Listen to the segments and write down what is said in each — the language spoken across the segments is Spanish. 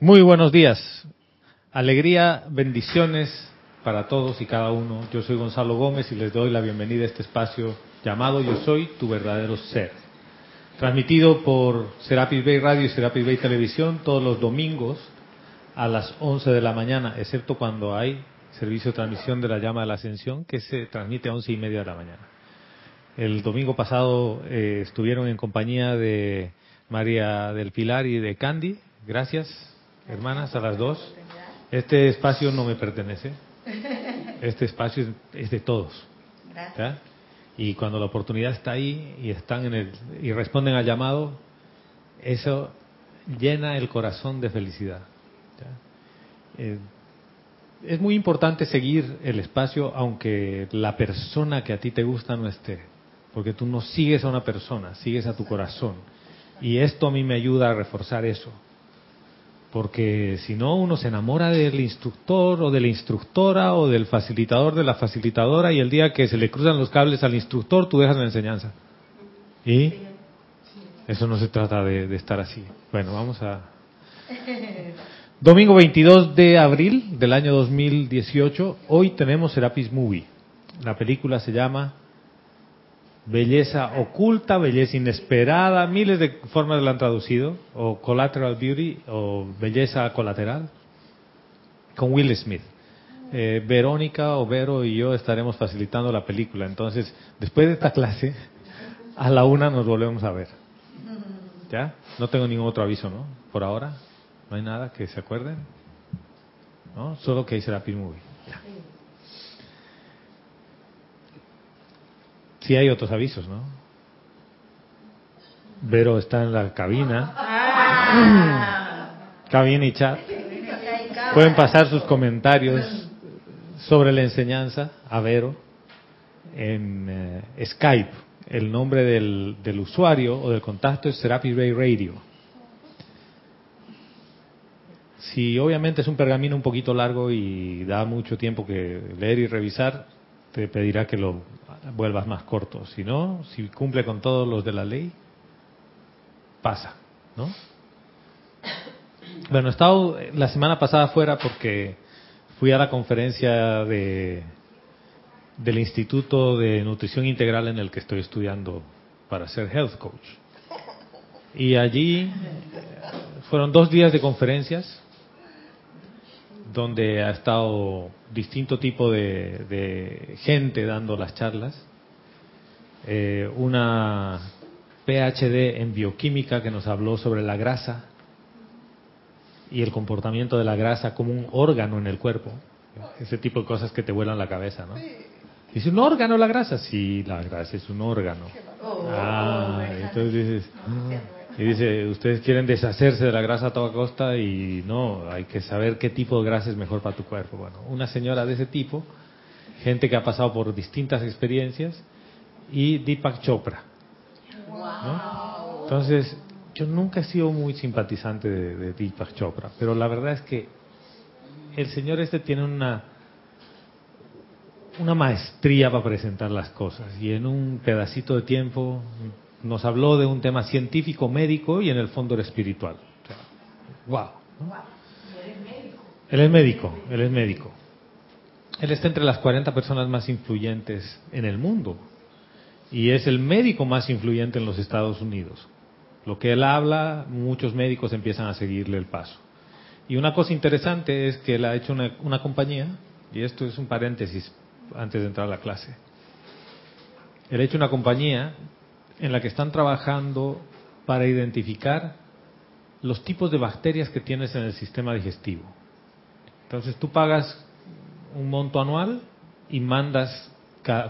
Muy buenos días. Alegría, bendiciones para todos y cada uno. Yo soy Gonzalo Gómez y les doy la bienvenida a este espacio llamado Yo Soy Tu Verdadero Ser. Transmitido por Serapis Bay Radio y Serapis Bay Televisión todos los domingos a las 11 de la mañana, excepto cuando hay servicio de transmisión de la llama de la ascensión que se transmite a 11 y media de la mañana. El domingo pasado eh, estuvieron en compañía de María del Pilar y de Candy. Gracias, hermanas, a las dos. Este espacio no me pertenece. Este espacio es, de todos. Y cuando la oportunidad está ahí y están en el y responden al llamado, eso llena el corazón de felicidad. Eh, es muy importante seguir el espacio aunque la persona que a ti te gusta no esté, porque tú no sigues a una persona, sigues a tu corazón. Y esto a mí me ayuda a reforzar eso. Porque si no, uno se enamora del instructor o de la instructora o del facilitador de la facilitadora y el día que se le cruzan los cables al instructor, tú dejas la enseñanza. ¿Y? Eso no se trata de, de estar así. Bueno, vamos a... Domingo 22 de abril del año 2018. Hoy tenemos Serapis Movie. La película se llama Belleza oculta, belleza inesperada, miles de formas la han traducido, o Collateral Beauty, o Belleza colateral, con Will Smith. Eh, Verónica o Vero y yo estaremos facilitando la película. Entonces, después de esta clase, a la una nos volvemos a ver. ¿Ya? No tengo ningún otro aviso, ¿no? Por ahora. No hay nada que se acuerden. ¿No? Solo que Serapis Movie. Sí hay otros avisos, ¿no? Vero está en la cabina. Cabina y chat. Pueden pasar sus comentarios sobre la enseñanza a Vero en eh, Skype. El nombre del, del, usuario o del contacto es Serapis Bay Radio. Si obviamente es un pergamino un poquito largo y da mucho tiempo que leer y revisar, te pedirá que lo vuelvas más corto. Si no, si cumple con todos los de la ley, pasa, ¿no? Bueno, he estado la semana pasada fuera porque fui a la conferencia de del Instituto de Nutrición Integral en el que estoy estudiando para ser health coach. Y allí fueron dos días de conferencias donde ha estado distinto tipo de, de gente dando las charlas. Eh, una PhD en bioquímica que nos habló sobre la grasa y el comportamiento de la grasa como un órgano en el cuerpo. Ese tipo de cosas que te vuelan la cabeza, ¿no? Dice, ¿un órgano la grasa? Sí, la grasa es un órgano. Ah, entonces dices... Y dice, ustedes quieren deshacerse de la grasa a toda costa y no, hay que saber qué tipo de grasa es mejor para tu cuerpo. Bueno, una señora de ese tipo, gente que ha pasado por distintas experiencias, y Deepak Chopra. ¿no? Entonces, yo nunca he sido muy simpatizante de, de Deepak Chopra, pero la verdad es que el señor este tiene una una maestría para presentar las cosas y en un pedacito de tiempo nos habló de un tema científico, médico y en el fondo era espiritual. O sea, wow. ¿no? Él es médico, él es médico. Él está entre las 40 personas más influyentes en el mundo y es el médico más influyente en los Estados Unidos. Lo que él habla, muchos médicos empiezan a seguirle el paso. Y una cosa interesante es que él ha hecho una, una compañía, y esto es un paréntesis antes de entrar a la clase. Él ha hecho una compañía en la que están trabajando para identificar los tipos de bacterias que tienes en el sistema digestivo. Entonces tú pagas un monto anual y mandas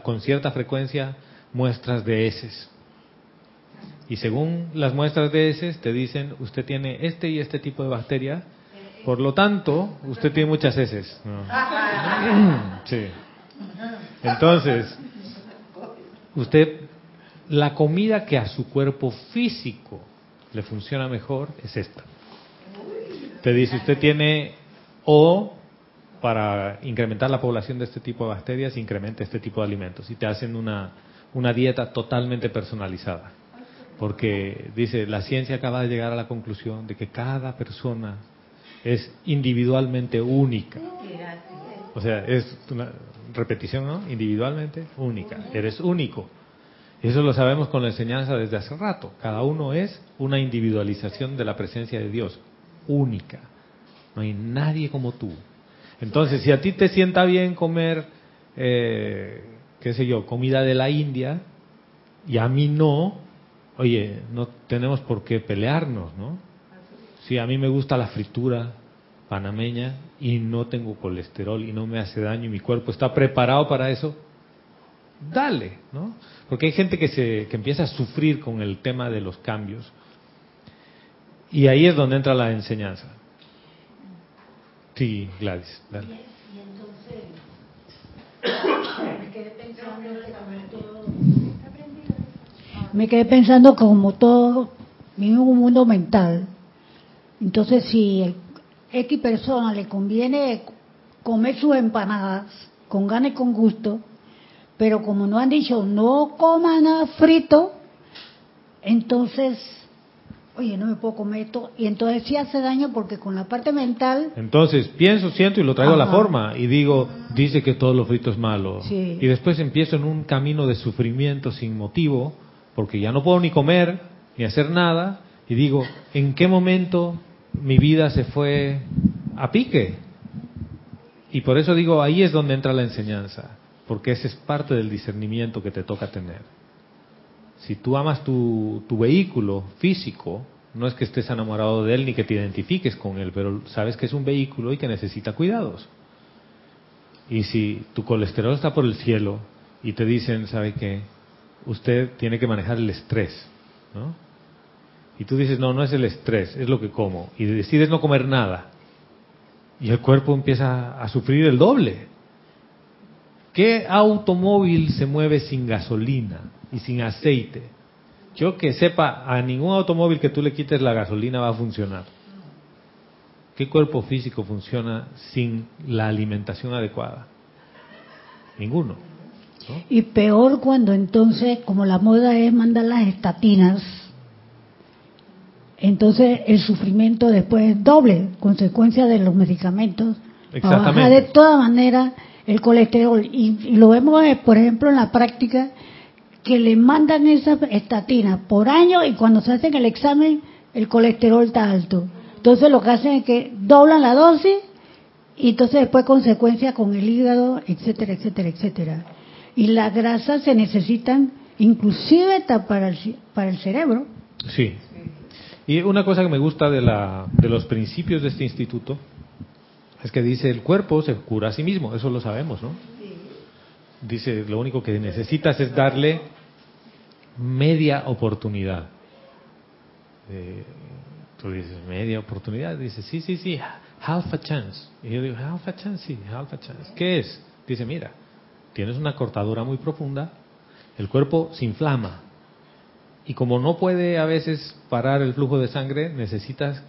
con cierta frecuencia muestras de heces. Y según las muestras de heces te dicen, usted tiene este y este tipo de bacteria, por lo tanto, usted tiene muchas heces. No. Sí. Entonces, usted la comida que a su cuerpo físico le funciona mejor es esta. Te dice, usted tiene o para incrementar la población de este tipo de bacterias, incrementa este tipo de alimentos y te hacen una, una dieta totalmente personalizada. Porque dice, la ciencia acaba de llegar a la conclusión de que cada persona es individualmente única. O sea, es una repetición, ¿no? Individualmente única. Eres único. Eso lo sabemos con la enseñanza desde hace rato. Cada uno es una individualización de la presencia de Dios, única. No hay nadie como tú. Entonces, si a ti te sienta bien comer, eh, qué sé yo, comida de la India, y a mí no, oye, no tenemos por qué pelearnos, ¿no? Si a mí me gusta la fritura panameña y no tengo colesterol y no me hace daño y mi cuerpo está preparado para eso, dale, ¿no? Porque hay gente que, se, que empieza a sufrir con el tema de los cambios. Y ahí es donde entra la enseñanza. Sí, Gladys, dale. Y entonces, me quedé pensando como todo, en un mundo mental. Entonces, si X persona le conviene comer sus empanadas con ganas y con gusto, pero como no han dicho no coma nada frito, entonces, oye, no me puedo comer esto. Y entonces sí hace daño porque con la parte mental... Entonces, pienso, siento y lo traigo a la forma. Y digo, dice que todo lo frito es malo. Y después empiezo en un camino de sufrimiento sin motivo, porque ya no puedo ni comer, ni hacer nada. Y digo, ¿en qué momento mi vida se fue a pique? Y por eso digo, ahí es donde entra la enseñanza porque ese es parte del discernimiento que te toca tener. Si tú amas tu, vehículo físico, no es que estés enamorado de él ni que te identifiques con él, pero sabes que es un vehículo y que necesita cuidados. Y si tu colesterol está por el cielo y te dicen, ¿sabe qué? Usted tiene que manejar el estrés, ¿no? Y tú dices, no, no es el estrés, es lo que como. Y decides no comer nada. Y el cuerpo empieza a sufrir el doble. ¿Qué automóvil se mueve sin gasolina y sin aceite? Yo que sepa, a ningún automóvil que tú le quites la gasolina va a funcionar. ¿Qué cuerpo físico funciona sin la alimentación adecuada? Ninguno. Y peor cuando entonces, como la moda es mandar las estatinas, entonces el sufrimiento después es doble, consecuencia de los medicamentos. Exactamente. de toda manera el colesterol. Y, lo vemos, eh, por ejemplo, en la práctica, que le mandan esa estatina por año y cuando se hacen el examen, el colesterol está alto. Entonces lo que hacen es que doblan la dosis y entonces después consecuencia con el hígado, etcétera, etcétera, etcétera. Y las grasas se necesitan inclusive para el, para el cerebro. Sí. Y una cosa que me gusta de, la, de los principios de este instituto es que dice, el cuerpo se cura a sí mismo, eso lo sabemos, ¿no? Dice, lo único que necesitas es darle media oportunidad. Eh, tú dices, media oportunidad. Dice, sí, sí, sí, half a chance. Y yo digo, half a chance, sí, half a chance. ¿Qué es? Dice, mira, tienes una cortadura muy profunda, el cuerpo se inflama. Y como no puede a veces parar el flujo de sangre, necesitas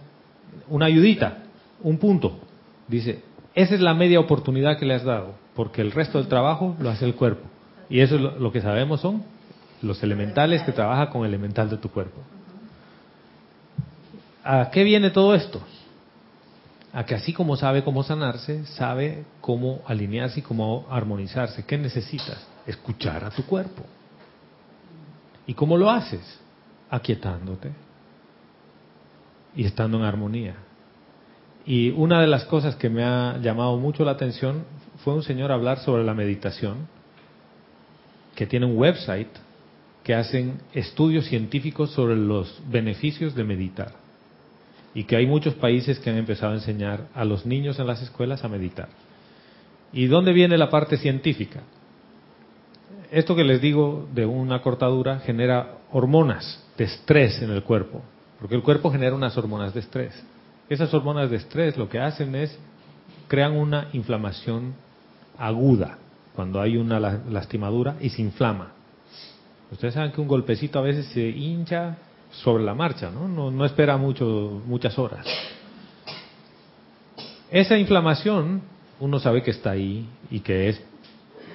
una ayudita, un punto. Dice, esa es la media oportunidad que le has dado, porque el resto del trabajo lo hace el cuerpo. Y eso es lo, que sabemos son los elementales que trabajan con el elemental de tu cuerpo. ¿A qué viene todo esto? A que así como sabe cómo sanarse, sabe cómo alinearse y cómo armonizarse. ¿Qué necesitas? Escuchar a tu cuerpo. ¿Y cómo lo haces? Aquietándote y estando en armonía. Y una de las cosas que me ha llamado mucho la atención fue un señor hablar sobre la meditación, que tiene un website que hacen estudios científicos sobre los beneficios de meditar. Y que hay muchos países que han empezado a enseñar a los niños en las escuelas a meditar. ¿Y dónde viene la parte científica? Esto que les digo de una cortadura genera hormonas de estrés en el cuerpo, porque el cuerpo genera unas hormonas de estrés. Esas hormonas de estrés lo que hacen es crean una inflamación aguda cuando hay una lastimadura y se inflama. Ustedes saben que un golpecito a veces se hincha sobre la marcha, ¿no? No, espera mucho, muchas horas. Esa inflamación uno sabe que está ahí y que es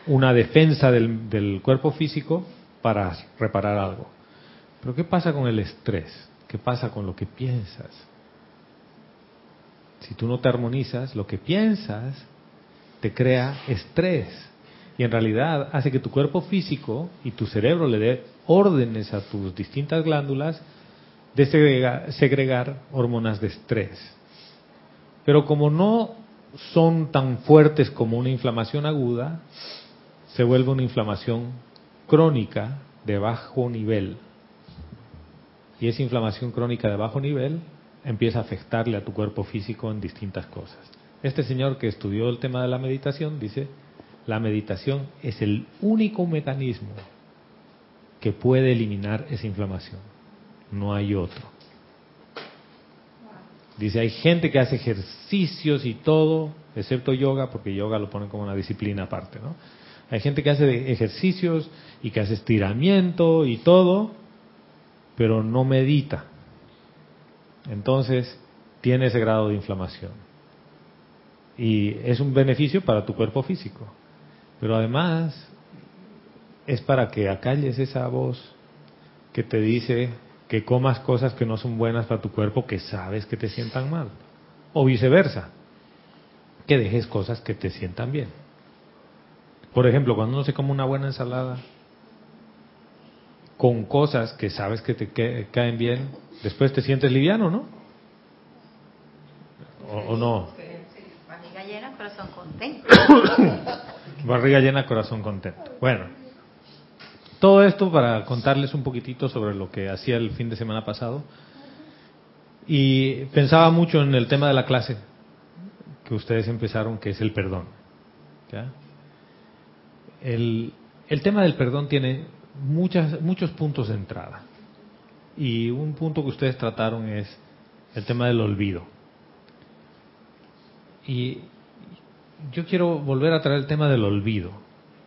una defensa del cuerpo físico para reparar algo. Pero ¿qué pasa con el estrés? ¿Qué pasa con lo que piensas? Si tú no te armonizas, lo que piensas te crea estrés y en realidad hace que tu cuerpo físico y tu cerebro le dé órdenes a tus distintas glándulas de segregar, hormonas de estrés. Pero como no son tan fuertes como una inflamación aguda, se vuelve una inflamación crónica de bajo nivel. Y esa inflamación crónica de bajo nivel empieza a afectarle a tu cuerpo físico en distintas cosas. Este señor que estudió el tema de la meditación dice, la meditación es el único mecanismo que puede eliminar esa inflamación. No hay otro. Dice, hay gente que hace ejercicios y todo, excepto yoga, porque yoga lo ponen como una disciplina aparte, ¿no? Hay gente que hace ejercicios y que hace estiramiento y todo, pero no medita. Entonces, tiene ese grado de inflamación. Y es un beneficio para tu cuerpo físico. Pero además, es para que acalles esa voz que te dice que comas cosas que no son buenas para tu cuerpo que sabes que te sientan mal. O viceversa, que dejes cosas que te sientan bien. Por ejemplo, cuando uno se come una buena ensalada con cosas que sabes que te caen bien, después te sientes liviano, ¿no? ¿O, no? Barriga llena, corazón contento. Barriga llena, corazón contento. Bueno, todo esto para contarles un poquitito sobre lo que hacía el fin de semana pasado. Y pensaba mucho en el tema de la clase que ustedes empezaron, que es el perdón. El, el tema del perdón tiene muchas, muchos puntos de entrada. Y un punto que ustedes trataron es el tema del olvido. Y yo quiero volver a traer el tema del olvido,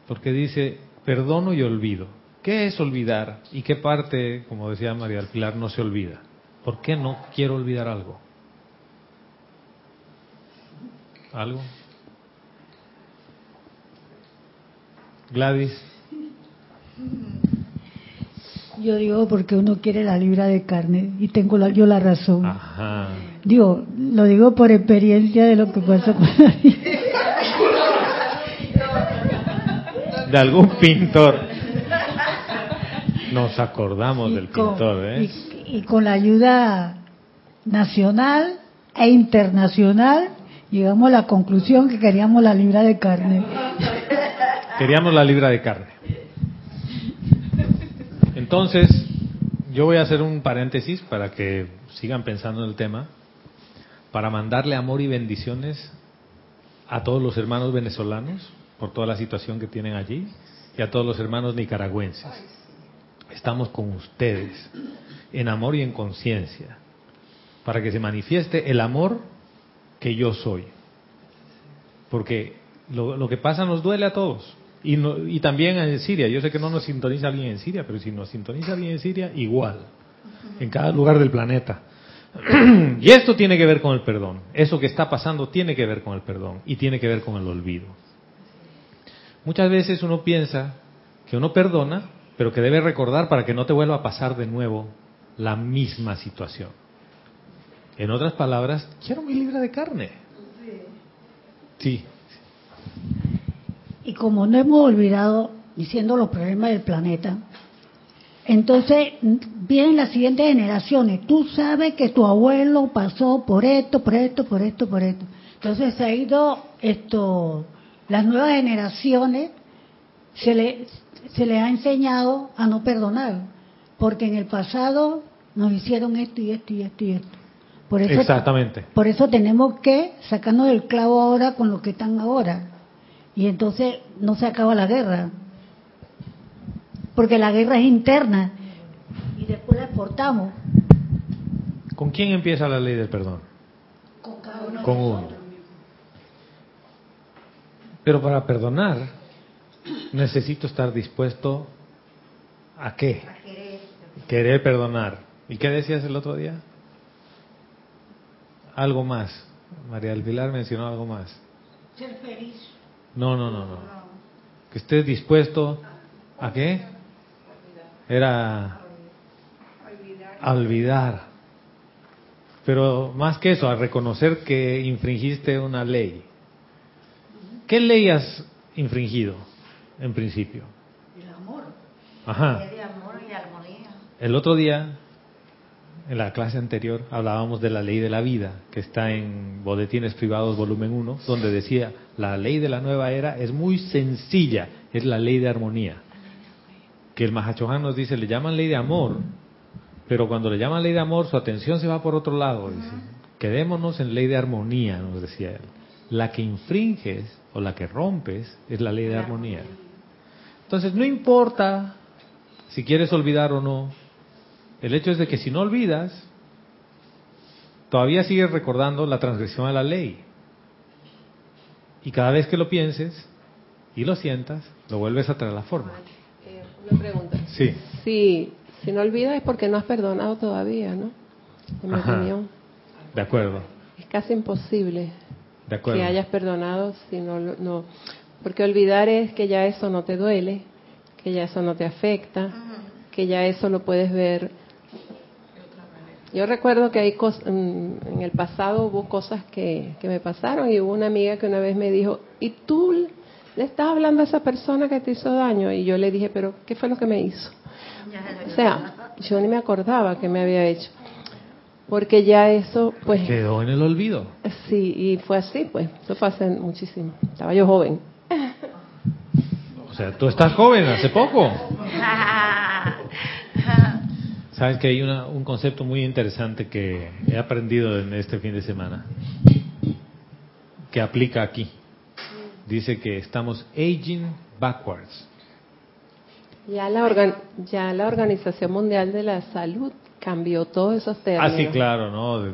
porque dice, perdono y olvido. ¿Qué es olvidar? ¿Y qué parte, como decía María del Pilar, no se olvida? ¿Por qué no quiero olvidar algo? ¿Algo? Gladys. Yo digo porque uno quiere la libra de carne y tengo yo la razón. Digo, lo digo por experiencia de lo que pasó con la De algún pintor. Nos acordamos del pintor, ¿eh? Y, con la ayuda nacional e internacional llegamos a la conclusión que queríamos la libra de carne. Queríamos la libra de carne. Entonces, yo voy a hacer un paréntesis para que sigan pensando en el tema, para mandarle amor y bendiciones a todos los hermanos venezolanos por toda la situación que tienen allí y a todos los hermanos nicaragüenses estamos con ustedes en amor y en conciencia, para que se manifieste el amor que yo soy. Porque lo, que pasa nos duele a todos. Y, y también en Siria. Yo sé que no nos sintoniza alguien en Siria, pero si nos sintoniza alguien en Siria, igual. En cada lugar del planeta. y esto tiene que ver con el perdón. Eso que está pasando tiene que ver con el perdón y tiene que ver con el olvido. Muchas veces uno piensa que uno perdona pero que debe recordar para que no te vuelva a pasar de nuevo la misma situación. En otras palabras, quiero mi libra de carne. Sí. Y como no hemos olvidado diciendo los problemas del planeta, entonces vienen las siguientes generaciones. Tú sabes que tu abuelo pasó por esto, por esto, por esto, por esto. Entonces se ha ido esto, las nuevas generaciones se le se le ha enseñado a no perdonar, porque en el pasado nos hicieron esto y esto y esto y esto. Por eso, Exactamente. Por eso tenemos que sacarnos del clavo ahora con lo que están ahora. Y entonces no se acaba la guerra. Porque la guerra es interna y después la exportamos. ¿Con quién empieza la ley del perdón? Con cada uno. Con uno. Pero para perdonar necesito estar dispuesto a qué? querer. perdonar. ¿Y qué decías el otro día? Algo más. María del Pilar mencionó algo más. Ser feliz. No, no, no, no. Que estés dispuesto a qué? Era a olvidar. Pero más que eso, a reconocer que infringiste una ley. ¿Qué ley has infringido en principio? El amor. Ajá. de amor y armonía. El otro día, en la clase anterior, hablábamos de la ley de la vida, que está en Boletines Privados, volumen 1, donde decía, la ley de la nueva era es muy sencilla, es la ley de armonía. Que el Mahachohan nos dice, le llaman ley de amor, pero cuando le llaman ley de amor, su atención se va por otro lado. Dice, quedémonos en ley de armonía, nos decía él. La que infringes o la que rompes es la ley de armonía. Entonces, no importa si quieres olvidar o no, el hecho es de que si no olvidas, todavía sigues recordando la transgresión a la ley. Y cada vez que lo pienses y lo sientas, lo vuelves a traer a la forma. Eh, una pregunta. Sí. Sí, si no olvidas es porque no has perdonado todavía, ¿no? En mi opinión. De acuerdo. Es casi imposible de acuerdo. que hayas perdonado si no, no. Porque olvidar es que ya eso no te duele, que ya eso no te afecta, que ya eso lo puedes ver. Yo recuerdo que hay cosas, en el pasado hubo cosas que, que me pasaron y hubo una amiga que una vez me dijo, ¿y tú le estás hablando a esa persona que te hizo daño? Y yo le dije, pero ¿qué fue lo que me hizo? O sea, yo ni me acordaba que me había hecho. Porque ya eso, pues... Quedó en el olvido. Sí, y fue así, pues. Eso fue hace muchísimo. Estaba yo joven. O sea, tú estás joven, hace poco. Sabes que hay un concepto muy interesante que he aprendido en este fin de semana, que aplica aquí. Dice que estamos aging backwards. Ya la, ya la Organización Mundial de la Salud cambió todos esos términos. Ah, sí, claro, ¿no?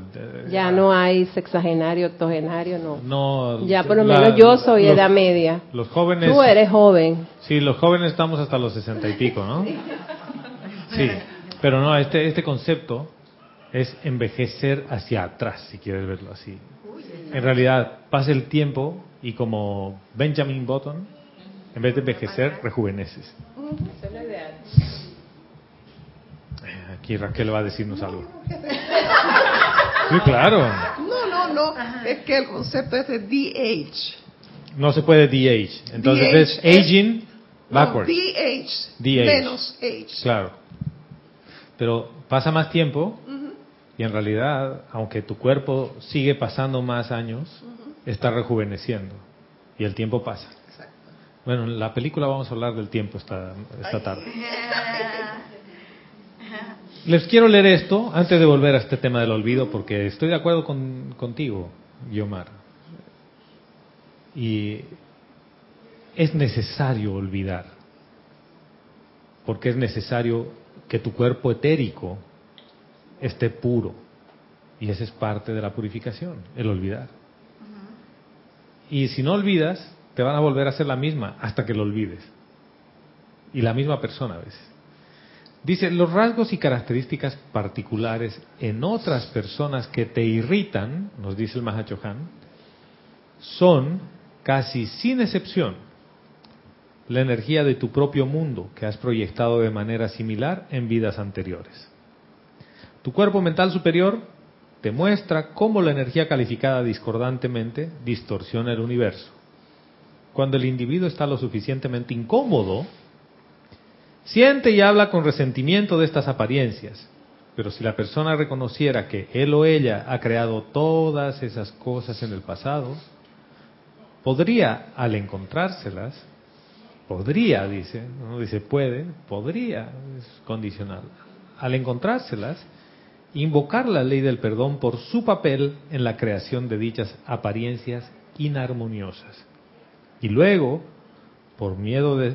ya no hay sexagenario, octogenario, no. No. Ya por lo menos yo soy edad media. Los jóvenes. Tú eres joven. Sí, los jóvenes estamos hasta los sesenta y pico, ¿no? Sí. Pero no, este, este concepto es envejecer hacia atrás, si quieres verlo así. En realidad, pasa el tiempo y como Benjamin Button, en vez de envejecer, rejuveneces. Eh, aquí Raquel va a decirnos algo. Sí, claro. No, no, no. Es que el concepto es de DH. No se puede DH. Entonces es aging backwards. DH. Menos H. Claro. Pero pasa más tiempo y en realidad, aunque tu cuerpo sigue pasando más años, está rejuveneciendo y el tiempo pasa. Bueno, en la película vamos a hablar del tiempo esta, esta tarde. Les quiero leer esto antes de volver a este tema del olvido, porque estoy de acuerdo con, contigo, Guiomar. Y es necesario olvidar, porque es necesario que tu cuerpo etérico esté puro. Y esa es parte de la purificación, el olvidar. Y si no olvidas, te van a volver a ser la misma hasta que lo olvides. Y la misma persona a veces. Dice, los rasgos y características particulares en otras personas que te irritan, nos dice el Mahachohan, son casi sin excepción la energía de tu propio mundo que has proyectado de manera similar en vidas anteriores. Tu cuerpo mental superior te muestra cómo la energía calificada discordantemente distorsiona el universo cuando el individuo está lo suficientemente incómodo, siente y habla con resentimiento de estas apariencias. Pero si la persona reconociera que él o ella ha creado todas esas cosas en el pasado, podría, al encontrárselas, podría, dice, no dice puede, podría, es condicional, al encontrárselas, invocar la ley del perdón por su papel en la creación de dichas apariencias inarmoniosas. Y luego por miedo de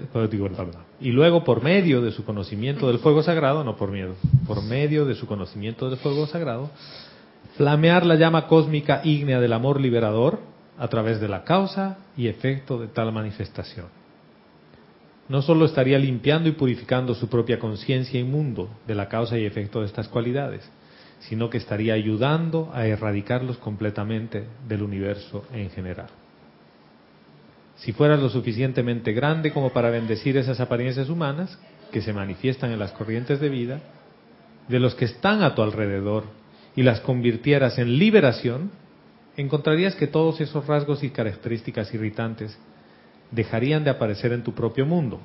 y luego por medio de su conocimiento del fuego sagrado, no por miedo, por medio de su conocimiento del fuego sagrado, flamear la llama cósmica ígnea del amor liberador a través de la causa y efecto de tal manifestación. No solo estaría limpiando y purificando su propia conciencia y mundo de la causa y efecto de estas cualidades, sino que estaría ayudando a erradicarlos completamente del universo en general. Si fueras lo suficientemente grande como para bendecir esas apariencias humanas que se manifiestan en las corrientes de vida, de los que están a tu alrededor y las convirtieras en liberación, encontrarías que todos esos rasgos y características irritantes dejarían de aparecer en tu propio mundo,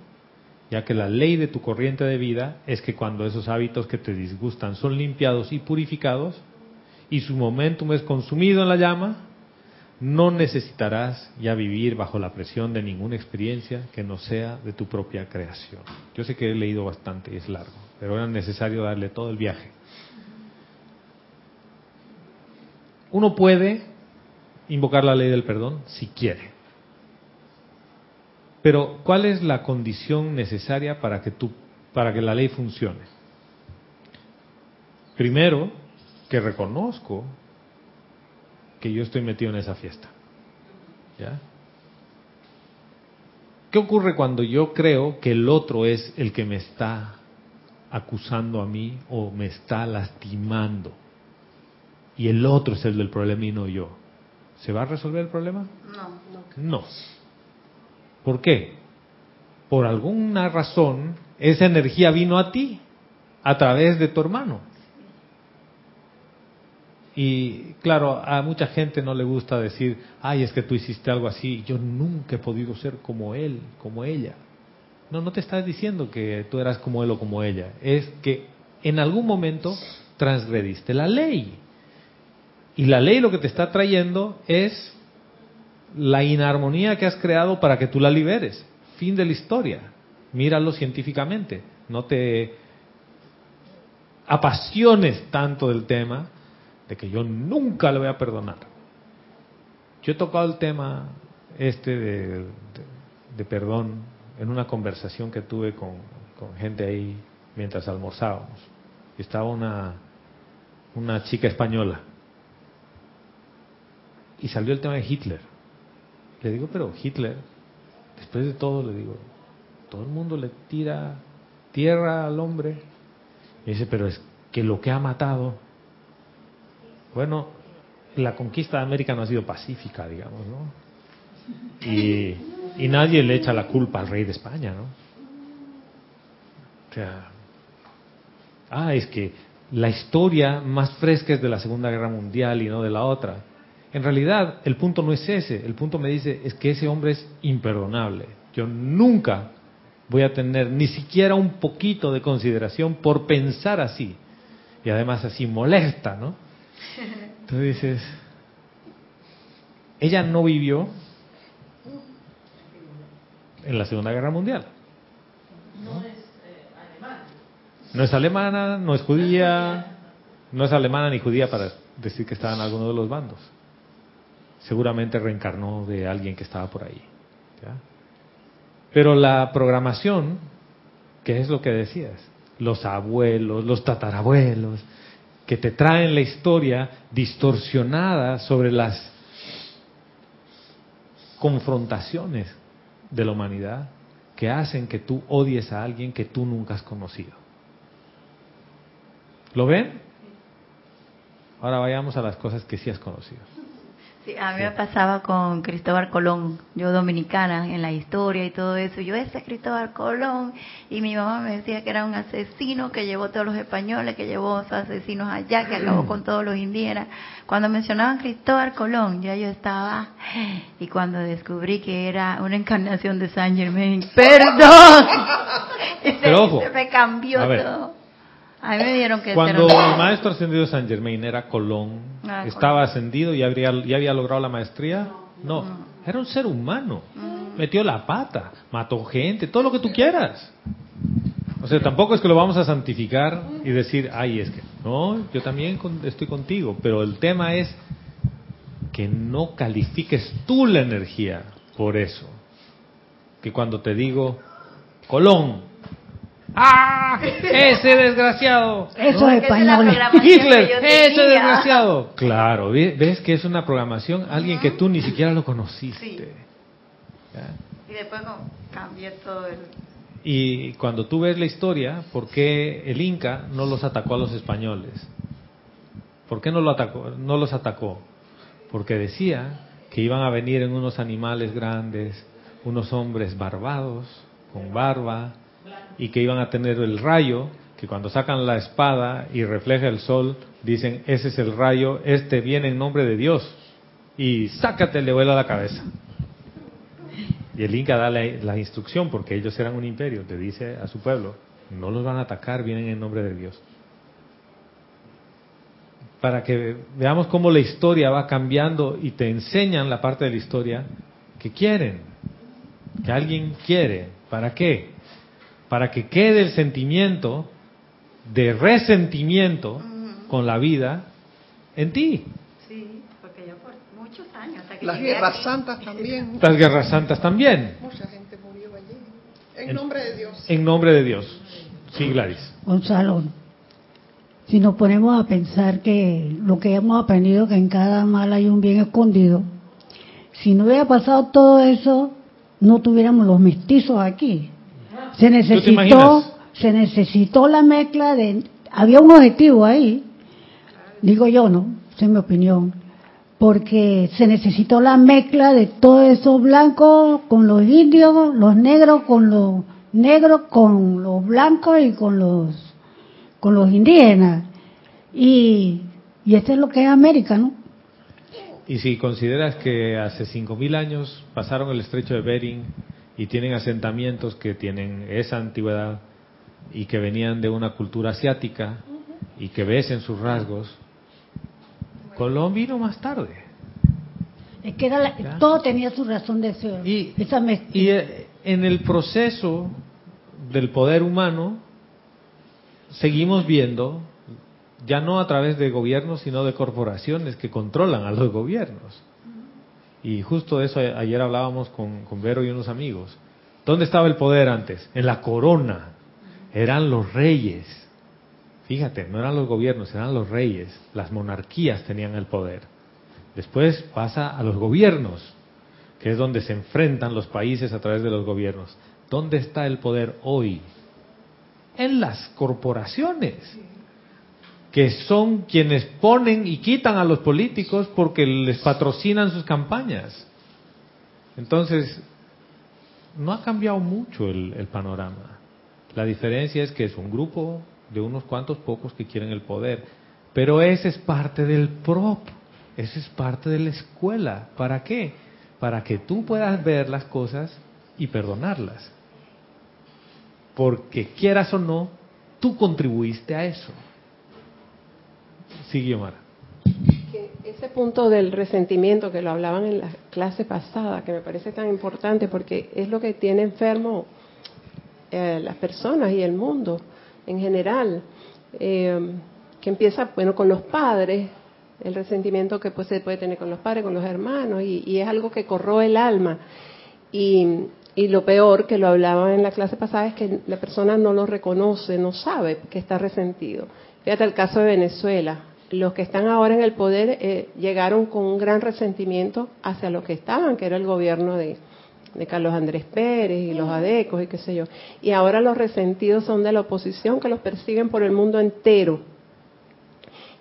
ya que la ley de tu corriente de vida es que cuando esos hábitos que te disgustan son limpiados y purificados, y su momentum es consumido en la llama, no necesitarás ya vivir bajo la presión de ninguna experiencia que no sea de tu propia creación. Yo sé que he leído bastante y es largo, pero era necesario darle todo el viaje. Uno puede invocar la ley del perdón si quiere. Pero ¿cuál es la condición necesaria para que tú para que la ley funcione? Primero, que reconozco que yo estoy metido en esa fiesta. ¿Ya? ¿Qué ocurre cuando yo creo que el otro es el que me está acusando a mí o me está lastimando? Y el otro es el del problema y no yo. ¿Se va a resolver el problema? No. No. ¿Por qué? Por alguna razón, esa energía vino a ti a través de tu hermano. Y claro, a mucha gente no le gusta decir, ay, es que tú hiciste algo así, yo nunca he podido ser como él, como ella. No, no te estás diciendo que tú eras como él o como ella, es que en algún momento transgrediste la ley. Y la ley lo que te está trayendo es la inarmonía que has creado para que tú la liberes. Fin de la historia. Míralo científicamente. No te apasiones tanto del tema de que yo nunca le voy a perdonar. Yo he tocado el tema este de, perdón en una conversación que tuve con, con gente ahí mientras almorzábamos. Estaba una, una chica española y salió el tema de Hitler. Le digo, pero Hitler, después de todo, le digo, todo el mundo le tira tierra al hombre. Y dice, pero es que lo que ha matado bueno, la conquista de América no ha sido pacífica, digamos, ¿no? Y, nadie le echa la culpa al rey de España, ¿no? O sea, ah, es que la historia más fresca es de la Segunda Guerra Mundial y no de la otra. En realidad, el punto no es ese. El punto me dice es que ese hombre es imperdonable. Yo nunca voy a tener ni siquiera un poquito de consideración por pensar así. Y además así molesta, ¿no? Tú dices, ella no vivió en la Segunda Guerra Mundial. No, es eh, alemana. No es alemana, no es judía, no es alemana ni judía para decir que estaba en alguno de los bandos. Seguramente reencarnó de alguien que estaba por ahí. Pero la programación, que es lo que decías, los abuelos, los tatarabuelos, que te traen la historia distorsionada sobre las confrontaciones de la humanidad que hacen que tú odies a alguien que tú nunca has conocido. ¿Lo ven? Ahora vayamos a las cosas que sí has conocido. Sí, a mí me pasaba con Cristóbal Colón, yo dominicana en la historia y todo eso. Yo ese Cristóbal Colón y mi mamá me decía que era un asesino que llevó a todos los españoles, que llevó a esos asesinos allá, que acabó con todos los indígenas. Cuando mencionaban Cristóbal Colón, ya yo estaba y cuando descubrí que era una encarnación de Saint Germain, perdón, Pero se me cambió todo. A mí me dieron que Cuando el maestro ascendido San Germain era Colón, ah, ¿estaba ascendido y habría, ya había logrado la maestría? No, era un ser humano. Mm. Metió la pata, mató gente, todo lo que tú quieras. O sea, tampoco es que lo vamos a santificar y decir, ay, es que, no, yo también estoy contigo, pero el tema es que no califiques tú la energía por eso. Que cuando te digo, Colón, ¡Ah! ¡Ese desgraciado! Eso es español. Hitler, ese desgraciado. Claro, ves que es una programación, alguien que tú ni siquiera lo conociste. Y después cambié todo el... Y cuando tú ves la historia, ¿por qué el Inca no los atacó a los españoles? ¿Por qué no, lo atacó, no los atacó? Porque decía que iban a venir en unos animales grandes, unos hombres barbados, con barba, y que iban a tener el rayo que cuando sacan la espada y refleja el sol, dicen, ese es el rayo, este viene en nombre de Dios. Y sácate, le vuela la cabeza. Y el Inca da la, instrucción, porque ellos eran un imperio, le dice a su pueblo, no los van a atacar, vienen en nombre de Dios. Para que veamos cómo la historia va cambiando y te enseñan la parte de la historia que quieren, que alguien quiere. ¿Para qué? Para que quede el sentimiento de resentimiento con la vida en ti. Las guerras santas también. Las guerras santas también. Mucha gente murió allí. En, nombre de Dios. En nombre de Dios. Sí, Gladys. Gonzalo, si nos ponemos a pensar que lo que hemos aprendido, que en cada mal hay un bien escondido, si no hubiera pasado todo eso, no tuviéramos los mestizos aquí. Se necesitó, se necesitó la mezcla de, había un objetivo ahí, digo yo, ¿no? Esa es mi opinión porque se necesitó la mezcla de todos esos blancos con los indios, los negros con los negros con los blancos y con los con los indígenas. Y, y esto es lo que es América, ¿no? Y si consideras que hace 5.000 años pasaron el estrecho de Bering y tienen asentamientos que tienen esa antigüedad y que venían de una cultura asiática y que ves en sus rasgos, Colón vino más tarde. Es que era todo tenía su razón de ser. Y, y eh, en el proceso del poder humano seguimos viendo, ya no a través de gobiernos, sino de corporaciones que controlan a los gobiernos. Y justo eso ayer hablábamos con, con Vero y unos amigos. ¿Dónde estaba el poder antes? En la corona. Eran los reyes Fíjate, no eran los gobiernos, eran los reyes, las monarquías tenían el poder. Después pasa a los gobiernos, que es donde se enfrentan los países a través de los gobiernos. ¿Dónde está el poder hoy? En las corporaciones, que son quienes ponen y quitan a los políticos porque les patrocinan sus campañas. Entonces, no ha cambiado mucho el, panorama. La diferencia es que es un grupo de unos cuantos pocos que quieren el poder. Pero ese es parte del prop, ese es parte de la escuela. ¿Para qué? Para que tú puedas ver las cosas y perdonarlas. Porque quieras o no, tú contribuiste a eso. Sigue, Omar. Ese punto del resentimiento que lo hablaban en la clase pasada, que me parece tan importante porque es lo que tiene enfermo eh, las personas y el mundo en general, eh, que empieza, bueno, con los padres, el resentimiento que pues, se puede tener con los padres, con los hermanos, y, es algo que corroe el alma. Y, y, lo peor, que lo hablaba en la clase pasada, es que la persona no lo reconoce, no sabe que está resentido. Fíjate el caso de Venezuela. Los que están ahora en el poder eh, llegaron con un gran resentimiento hacia los que estaban, que era el gobierno de, de Carlos Andrés Pérez y los adecos y qué sé yo. Y ahora los resentidos son de la oposición que los persiguen por el mundo entero.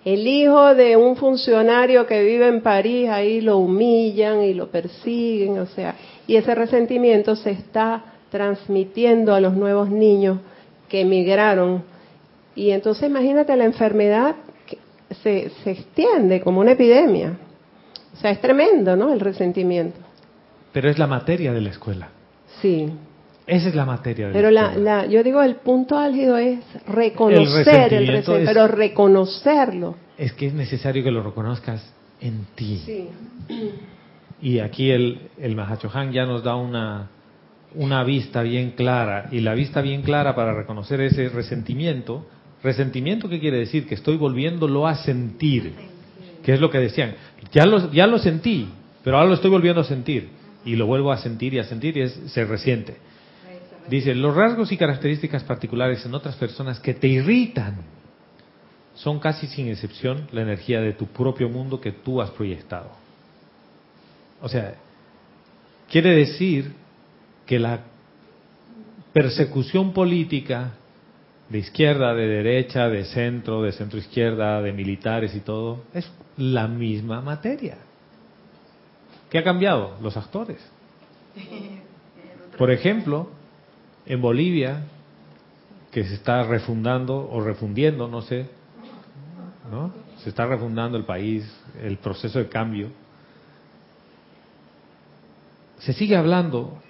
El hijo de un funcionario que vive en París, ahí lo humillan y lo persiguen, o sea, y ese resentimiento se está transmitiendo a los nuevos niños que emigraron. Y entonces imagínate la enfermedad que se, se extiende como una epidemia. O sea, es tremendo, ¿no? El resentimiento. Pero es la materia de la escuela. Sí. Esa es la materia de pero la, escuela. Pero yo digo, el punto álgido es reconocer el resentimiento, pero reconocerlo. Es que es necesario que lo reconozcas en ti. Sí. Y aquí el, el Mahachohan ya nos da una, una vista bien clara. Y la vista bien clara para reconocer ese resentimiento. ¿Resentimiento qué quiere decir? Que estoy volviéndolo a sentir. Que es lo que decían. Ya lo, sentí, pero ahora lo estoy volviendo a sentir y lo vuelvo a sentir y a sentir y se resiente. Dice, los rasgos y características particulares en otras personas que te irritan son casi sin excepción la energía de tu propio mundo que tú has proyectado. O sea, quiere decir que la persecución política de izquierda, de derecha, de centro, de centro izquierda, de militares y todo, es la misma materia. ¿Qué ha cambiado? Los actores. Por ejemplo, en Bolivia, que se está refundando o refundiendo, no sé, ¿no? Se está refundando el país, el proceso de cambio. Se sigue hablando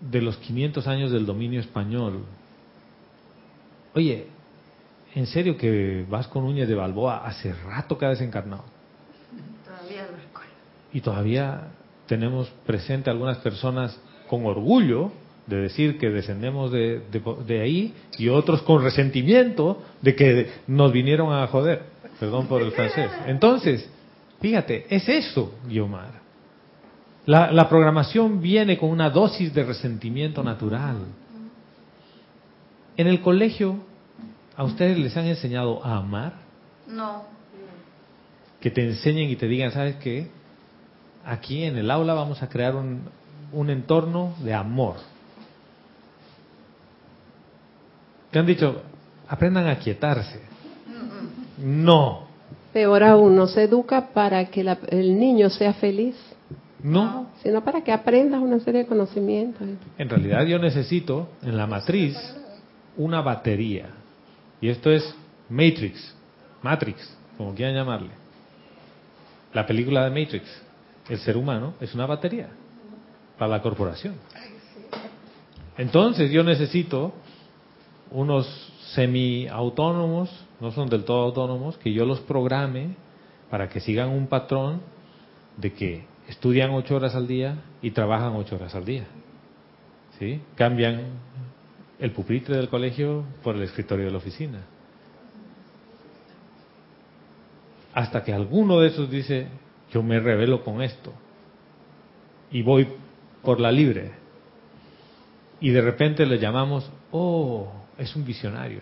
de los 500 años del dominio español. Oye, ¿en serio que vas con uñas de Balboa hace rato que ha desencarnado? Todavía lo recuerdo. Y todavía tenemos presente algunas personas con orgullo de decir que descendemos de, de, ahí y otros con resentimiento de que nos vinieron a joder. Perdón por el francés. Entonces, fíjate, es eso, Guiomar. La, la programación viene con una dosis de resentimiento natural. En el colegio, ¿a ustedes les han enseñado a amar? No. Que te enseñen y te digan, ¿sabes qué? Aquí en el aula vamos a crear un, un entorno de amor Te han dicho, aprendan a quietarse. No. Peor aún, no se educa para que el niño sea feliz. No. Sino para que aprendas una serie de conocimientos. En realidad yo necesito en la matriz una batería. Y esto es Matrix, Matrix, como quieran llamarle. La película de Matrix. El ser humano es una batería para la corporación. Entonces yo necesito unos semi-autónomos, no son del todo autónomos, que yo los programe para que sigan un patrón de que estudian ocho horas al día y trabajan ocho horas al día. ¿Sí? Cambian el pupitre del colegio por el escritorio de la oficina. Hasta que alguno de esos dice, yo me revelo con esto y voy por la libre. Y de repente le llamamos, oh, es un visionario.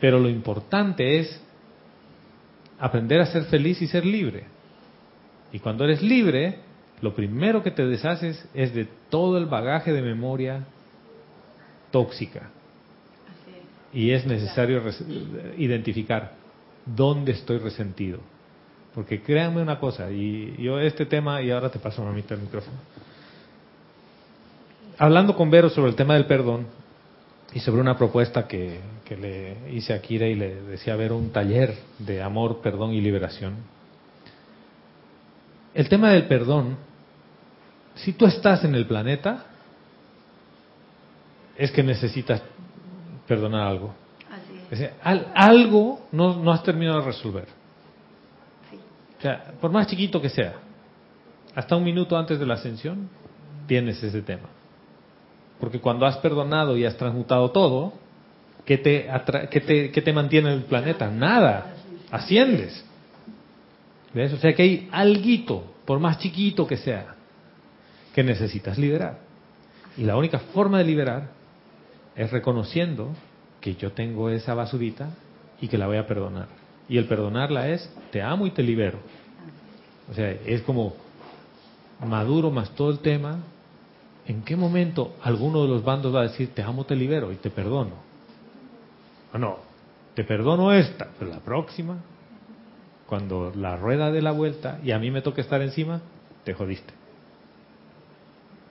Pero lo importante es aprender a ser feliz y ser libre. Y cuando eres libre, lo primero que te deshaces es de todo el bagaje de memoria tóxica. Y es necesario identificar dónde estoy resentido. Porque créanme una cosa, y yo este tema, y ahora te paso a el micrófono hablando con Vero sobre el tema del perdón y sobre una propuesta que, le hice a Kira y le decía ver un taller de amor, perdón y liberación. El tema del perdón, si tú estás en el planeta, es que necesitas perdonar algo. Así es. algo no, no, has terminado de resolver. O sea, por más chiquito que sea, hasta un minuto antes de la ascensión, tienes ese tema. Porque cuando has perdonado y has transmutado todo, ¿qué te, qué te, mantiene en el planeta? Nada. Asciendes. ¿Ves? O sea que hay alguito, por más chiquito que sea, que necesitas liberar. Y la única forma de liberar es reconociendo que yo tengo esa basurita y que la voy a perdonar. Y el perdonarla es, te amo y te libero. O sea, es como maduro más todo el tema, ¿en qué momento alguno de los bandos va a decir, te amo, te libero y te perdono? O no, te perdono esta, pero la próxima, cuando la rueda de la vuelta y a mí me toca estar encima, te jodiste.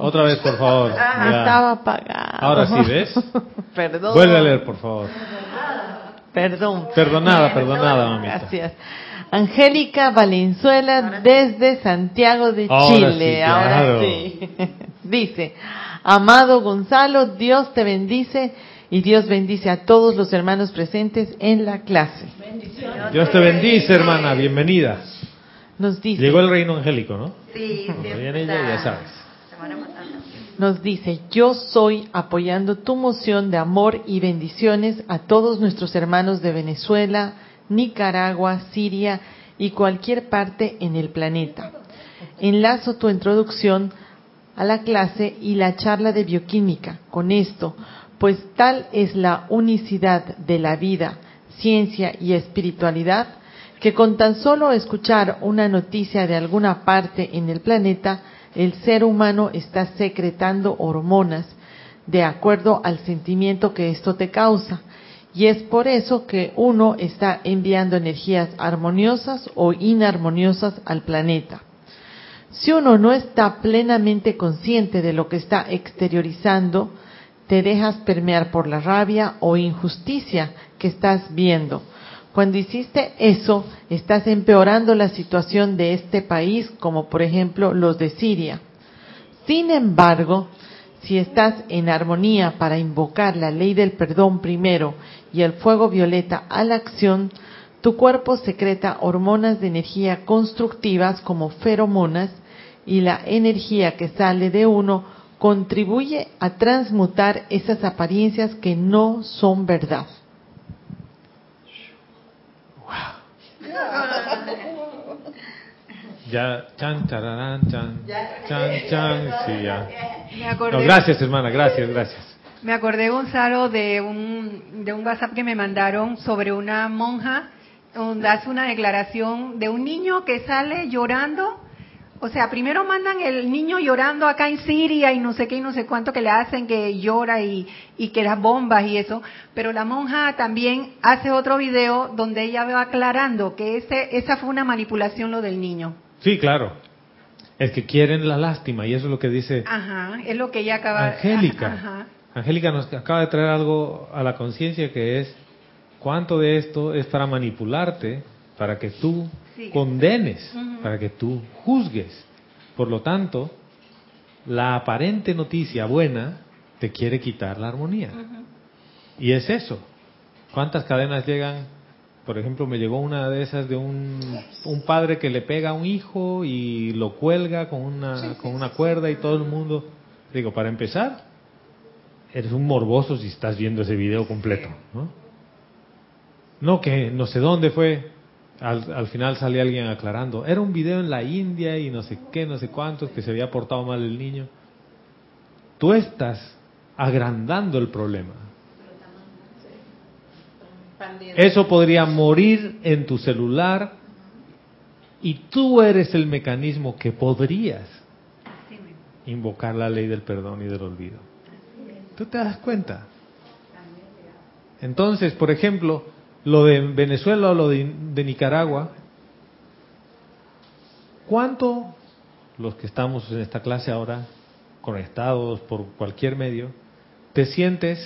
Otra vez, por favor. Ah, estaba apagado. Ahora sí, ¿ves? Perdón. Vuelve a leer, por favor. Perdón. Perdonada, perdonada, mamita. Gracias. Angélica Valenzuela desde Santiago de Chile. Ahora sí. Dice, amado Gonzalo, Dios te bendice y Dios bendice a todos los hermanos presentes en la clase. Dios te bendice, hermana, bienvenida. Nos dice. Llegó el reino angélico, ¿no? Sí, viene ya sabes. Nos dice, yo soy apoyando tu moción de amor y bendiciones a todos nuestros hermanos de Venezuela, Nicaragua, Siria y cualquier parte en el planeta. Enlazo tu introducción a la clase y la charla de bioquímica con esto, pues tal es la unicidad de la vida, ciencia y espiritualidad que con tan solo escuchar una noticia de alguna parte en el planeta, el ser humano está secretando hormonas de acuerdo al sentimiento que esto te causa. Y es por eso que uno está enviando energías armoniosas o inarmoniosas al planeta. Si uno no está plenamente consciente de lo que está exteriorizando, te dejas permear por la rabia o injusticia que estás viendo. Cuando hiciste eso, estás empeorando la situación de este país, como por ejemplo los de Siria. Sin embargo, si estás en armonía para invocar la ley del perdón primero y el fuego violeta a la acción, tu cuerpo secreta hormonas de energía constructivas como feromonas y la energía que sale de uno contribuye a transmutar esas apariencias que no son verdad. Ya, chan, chararán, chan, chan, chan, sí, ya. gracias, hermana, gracias, gracias. Me acordé, Gonzalo, de un, de un WhatsApp que me mandaron sobre una monja donde hace una declaración de un niño que sale llorando o sea, primero mandan el niño llorando acá en Siria y no sé qué y no sé cuánto que le hacen que llora y, y que las bombas y eso, pero la monja también hace otro video donde ella va aclarando que ese, esa fue una manipulación lo del niño. Sí, claro. Es que quieren la lástima y eso es lo que dice. Ajá, es lo que ella acaba. Angélica. Ajá. Angélica nos acaba de traer algo a la conciencia que es cuánto de esto es para manipularte, para que tú condenes, para que tú juzgues. Por lo tanto, la aparente noticia buena te quiere quitar la armonía. Y es eso. ¿Cuántas cadenas llegan? Por ejemplo, me llegó una de esas de un, un padre que le pega a un hijo y lo cuelga con una, con una cuerda y todo el mundo. Digo, para empezar, eres un morboso si estás viendo ese video completo, ¿no? No que no sé dónde fue, al, final sale alguien aclarando, era un video en la India y no sé qué, no sé cuántos, que se había portado mal el niño. Tú estás agrandando el problema. Eso podría morir en tu celular y tú eres el mecanismo que podrías invocar la ley del perdón y del olvido. ¿Tú te das cuenta? Entonces, por ejemplo, lo de Venezuela o lo de, Nicaragua, ¿cuánto los que estamos en esta clase ahora, conectados por cualquier medio, te sientes,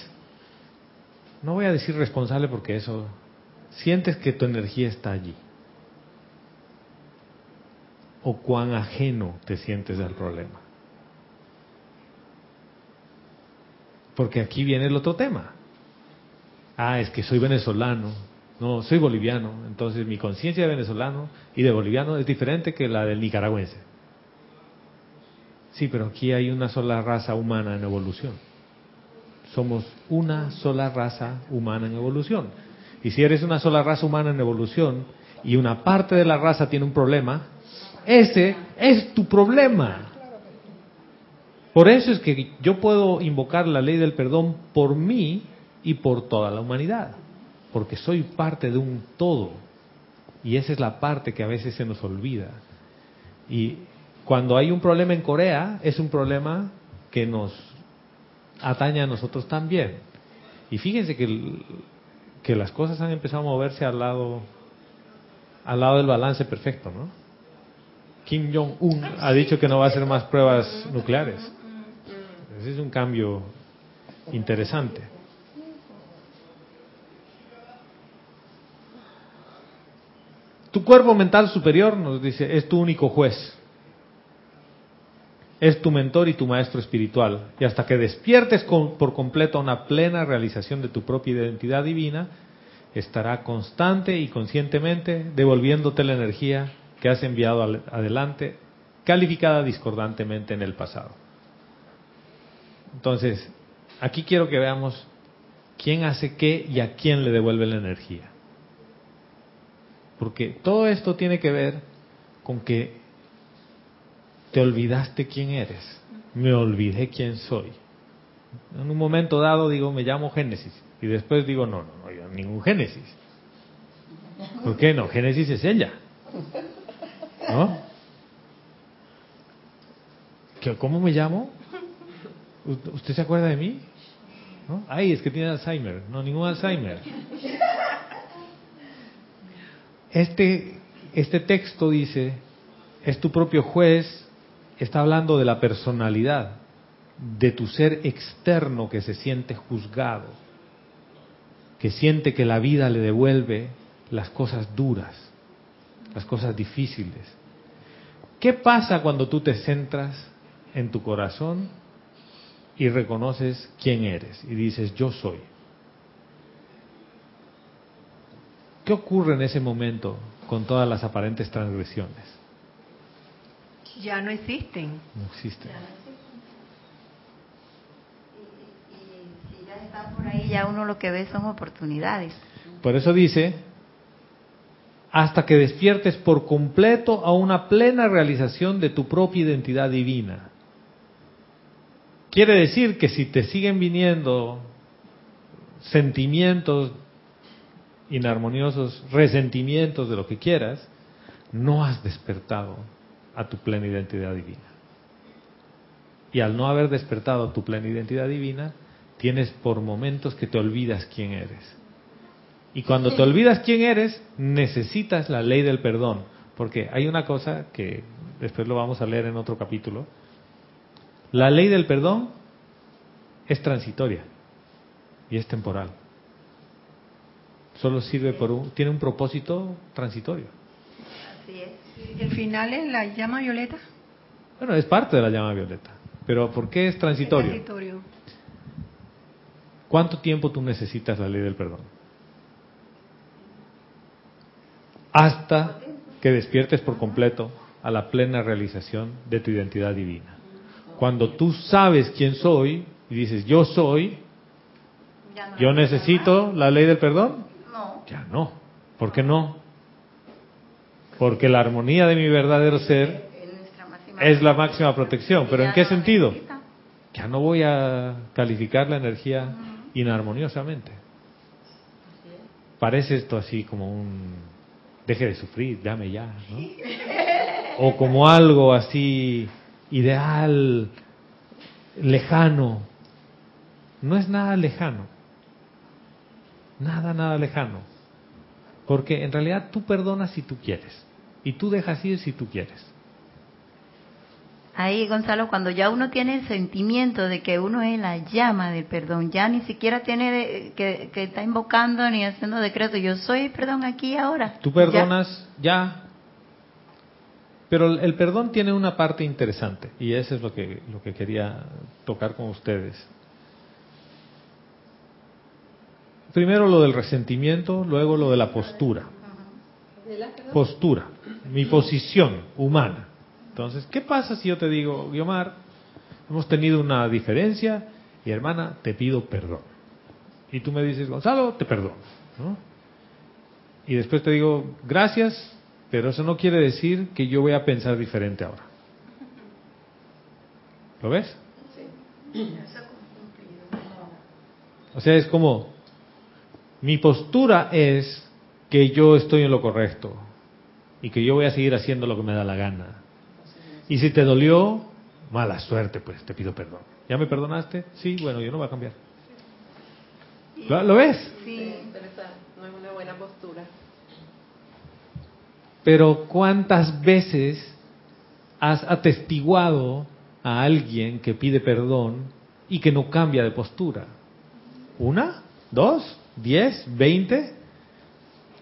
no voy a decir responsable porque eso, sientes que tu energía está allí? ¿O cuán ajeno te sientes al problema? Porque aquí viene el otro tema. Ah, es que soy venezolano, no, soy boliviano, entonces mi conciencia de venezolano y de boliviano es diferente que la del nicaragüense. Sí, pero aquí hay una sola raza humana en evolución. Somos una sola raza humana en evolución. Y si eres una sola raza humana en evolución y una parte de la raza tiene un problema, ese es tu problema. Por eso es que yo puedo invocar la ley del perdón por mí y por toda la humanidad porque soy parte de un todo. Y esa es la parte que a veces se nos olvida. Y cuando hay un problema en Corea, es un problema que nos atañe a nosotros también. Y fíjense que, que las cosas han empezado a moverse al lado, al lado del balance perfecto, ¿no? Kim Jong-un ha dicho que no va a hacer más pruebas nucleares. Ese es un cambio interesante. Tu cuerpo mental superior, nos dice, es tu único juez. Es tu mentor y tu maestro espiritual. Y hasta que despiertes por completo a una plena realización de tu propia identidad divina, estará constante y conscientemente devolviéndote la energía que has enviado adelante, calificada discordantemente en el pasado. Entonces, aquí quiero que veamos quién hace qué y a quién le devuelve la energía. Porque todo esto tiene que ver con que te olvidaste quién eres. Me olvidé quién soy. En un momento dado digo, me llamo Génesis. Y después digo, no, no, no, ningún Génesis. ¿Por qué no? Génesis es ella. ¿No? ¿Cómo me llamo? ¿Usted se acuerda de mí? ¿No? Ay, es que tiene Alzheimer. No, ningún Alzheimer. Este, este texto dice, es tu propio juez, está hablando de la personalidad, de tu ser externo que se siente juzgado, que siente que la vida le devuelve las cosas duras, las cosas difíciles. ¿Qué pasa cuando tú te centras en tu corazón y reconoces quién eres y dices yo soy? ¿Qué ocurre en ese momento con todas las aparentes transgresiones? Ya no existen. No existen. Y, si ya están por ahí, ya uno lo que ve son oportunidades. Por eso dice, hasta que despiertes por completo a una plena realización de tu propia identidad divina. Quiere decir que si te siguen viniendo sentimientos inarmoniosos, resentimientos de lo que quieras, no has despertado a tu plena identidad divina. Y al no haber despertado a tu plena identidad divina, tienes por momentos que te olvidas quién eres. Y cuando te olvidas quién eres, necesitas la ley del perdón. Porque hay una cosa que después lo vamos a leer en otro capítulo. La ley del perdón es transitoria y es temporal. Solo sirve por un, tiene un propósito transitorio. Así es. ¿El final es la llama violeta? Bueno, es parte de la llama violeta. Pero ¿por qué es transitorio? Es transitorio. ¿Cuánto tiempo tú necesitas la ley del perdón? hasta que despiertes por completo a la plena realización de tu identidad divina. Cuando tú sabes quién soy y dices yo soy, yo necesito la ley del perdón. Ya no. ¿Por qué no? Porque la armonía de mi verdadero ser es la máxima protección. ¿Pero en qué sentido? Ya no voy a calificar la energía inarmoniosamente. Parece esto así como un deje de sufrir, llame ya, ¿no? O como algo así ideal, lejano. No es nada lejano. Nada, nada lejano. Porque en realidad tú perdonas si tú quieres. Y tú dejas ir si tú quieres. Ahí, Gonzalo, cuando ya uno tiene el sentimiento de que uno es la llama del perdón, ya ni siquiera tiene que, que, está invocando ni haciendo decreto, yo soy perdón aquí ahora. Tú perdonas ya. Pero el perdón tiene una parte interesante y eso es lo que, lo que quería tocar con ustedes. Primero lo del resentimiento, luego lo de la postura. Postura, mi posición humana. Entonces, ¿qué pasa si yo te digo, Guiomar, hemos tenido una diferencia y hermana, te pido perdón? Y tú me dices, Gonzalo, te perdono. Y después te digo, gracias, pero eso no quiere decir que yo voy a pensar diferente ahora. ¿Lo ves? O sea, es como, mi postura es que yo estoy en lo correcto y que yo voy a seguir haciendo lo que me da la gana. Y si te dolió, mala suerte, pues te pido perdón. ¿Ya me perdonaste? Sí, bueno, yo no voy a cambiar. ¿Lo, ves? Sí, pero esa no es una buena postura. Pero ¿cuántas veces has atestiguado a alguien que pide perdón y que no cambia de postura? ¿Una? ¿Dos? ¿Diez? ¿Veinte?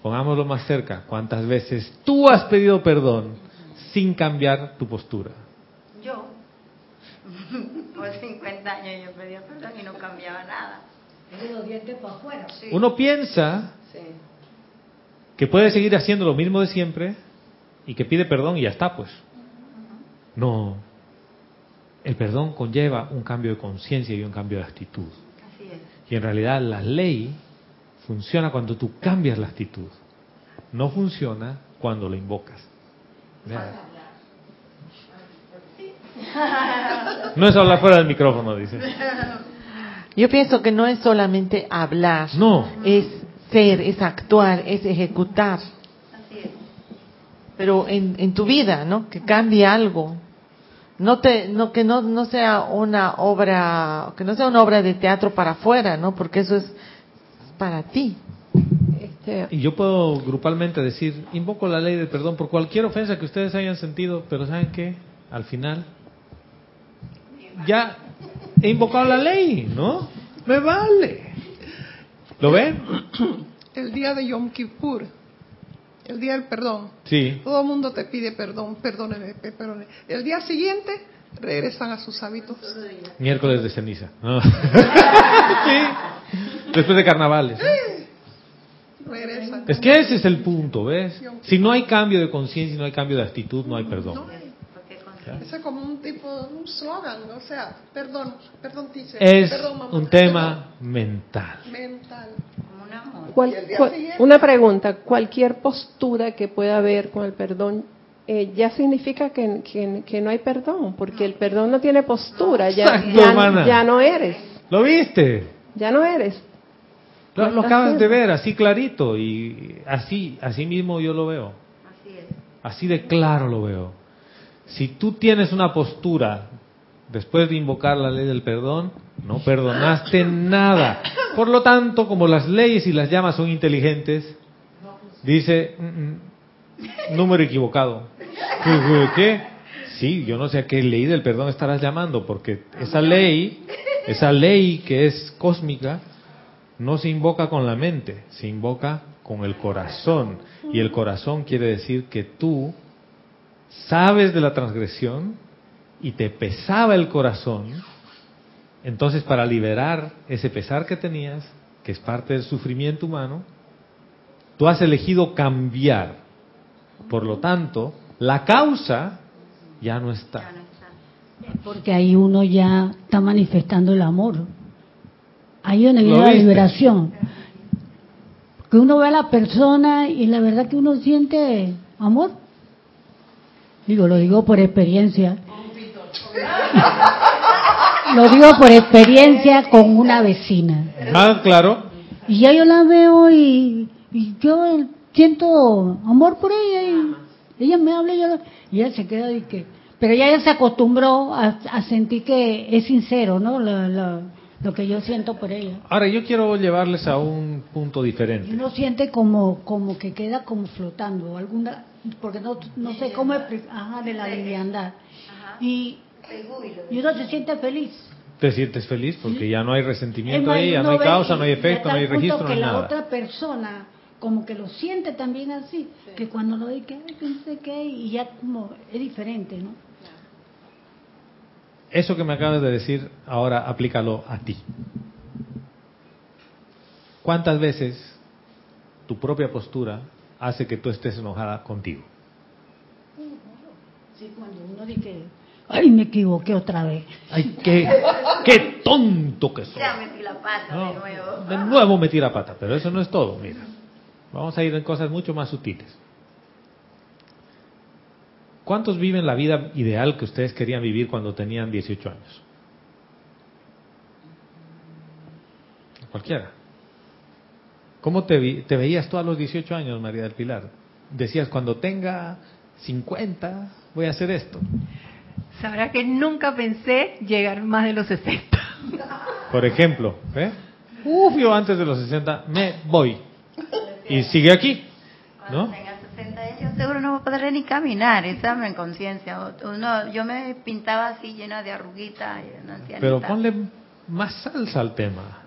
Pongámoslo más cerca. ¿Cuántas veces tú has pedido perdón sin cambiar tu postura? Yo, por 50 años yo pedía perdón y no cambiaba nada. Uno piensa que puede seguir haciendo lo mismo de siempre y que pide perdón y ya está, pues. No. El perdón conlleva un cambio de conciencia y un cambio de actitud. Y en realidad la ley funciona cuando tú cambias la actitud. No funciona cuando la invocas. No es hablar fuera del micrófono, dice. Yo pienso que no es solamente hablar, no. es ser, es actuar, es ejecutar. Pero en, en tu vida, ¿no? Que cambie algo. No te, no que no, no sea una obra, que no sea una obra de teatro para afuera, ¿no? Porque eso es para ti. Este, y yo puedo grupalmente decir, invoco la ley del perdón por cualquier ofensa que ustedes hayan sentido, pero ¿saben qué? Al final, ya he invocado la ley, ¿no? Me vale. ¿Lo ven? El día de Yom Kippur, el día del perdón. Sí. Todo el mundo te pide perdón, perdóneme, perdóneme. El día siguiente regresan a sus hábitos. Miércoles de ceniza. Sí. Después de carnavales. Es que ese es el punto, ¿ves? Si no hay cambio de conciencia, si no hay cambio de actitud, no hay perdón. Ese es como un tipo, un slogan, o sea, perdón, perdón, teacher, Es perdón, mamá, un tema mental. mental. ¿Cuál, cuál, una pregunta, cualquier postura que pueda haber con el perdón eh, ya significa que, que, que, no hay perdón, porque el perdón no tiene postura, ya, Exacto, ya, ya no eres. ¿Lo viste? Ya no eres. Lo, lo acabas de ver así clarito y así, así mismo yo lo veo. Así es. Así de claro lo veo. Si tú tienes una postura después de invocar la ley del perdón, no perdonaste nada. Por lo tanto, como las leyes y las llamas son inteligentes, dice, mm, mm, número equivocado. ¿Qué? Sí, yo no sé a qué ley del perdón estarás llamando, porque esa ley, esa ley que es cósmica, no se invoca con la mente, se invoca con el corazón. Y el corazón quiere decir que tú sabes de la transgresión y te pesaba el corazón, entonces para liberar ese pesar que tenías, que es parte del sufrimiento humano, tú has elegido cambiar. Por lo tanto, la causa ya no está. Porque ahí uno ya está manifestando el amor. Ahí donde viene la liberación. Que uno ve a la persona y la verdad que uno siente amor. Digo, lo digo por experiencia. lo digo por experiencia con una vecina. Ah, claro. Y ya yo la veo y, y yo siento amor por ella y ella me habla y, yo, y ella se queda y que... Pero ya ella se acostumbró a, a sentir que es sincero, ¿no? La, la, lo que yo siento por ella. Ahora, yo quiero llevarles a un punto diferente. Uno siente como, como que queda como flotando, alguna, porque no, no sé cómo ajá, de la liviandad. Y, y uno se siente feliz. Te sientes feliz porque ¿Sí? ya no hay resentimiento ahí, ya no hay causa, no hay efecto, no hay registro, que no hay la nada. otra persona como que lo siente también así, sí. que cuando lo dice, ay, pensé que, y ya como es diferente, ¿no? Eso que me acabas de decir, ahora aplícalo a ti. ¿Cuántas veces tu propia postura hace que tú estés enojada contigo? Sí, cuando uno dice, ay, me equivoqué otra vez. Ay, qué, qué tonto que soy. Ya metí la pata No, de nuevo. de nuevo metí la pata, pero eso no es todo, mira. Vamos a ir en cosas mucho más sutiles. ¿Cuántos viven la vida ideal que ustedes querían vivir cuando tenían 18 años? Cualquiera. ¿Cómo te, veías tú a los 18 años, María del Pilar? Decías, cuando tenga 50, voy a hacer esto. Sabrá que nunca pensé llegar más de los 60. Por ejemplo, ¿eh? Uf, yo antes de los 60 me voy. Y sigue aquí, ¿no? Tenga 60 años, yo seguro no podré ni caminar, esa en conciencia. Uno, yo me pintaba así llena de arruguitas. Pero ponle más salsa al tema.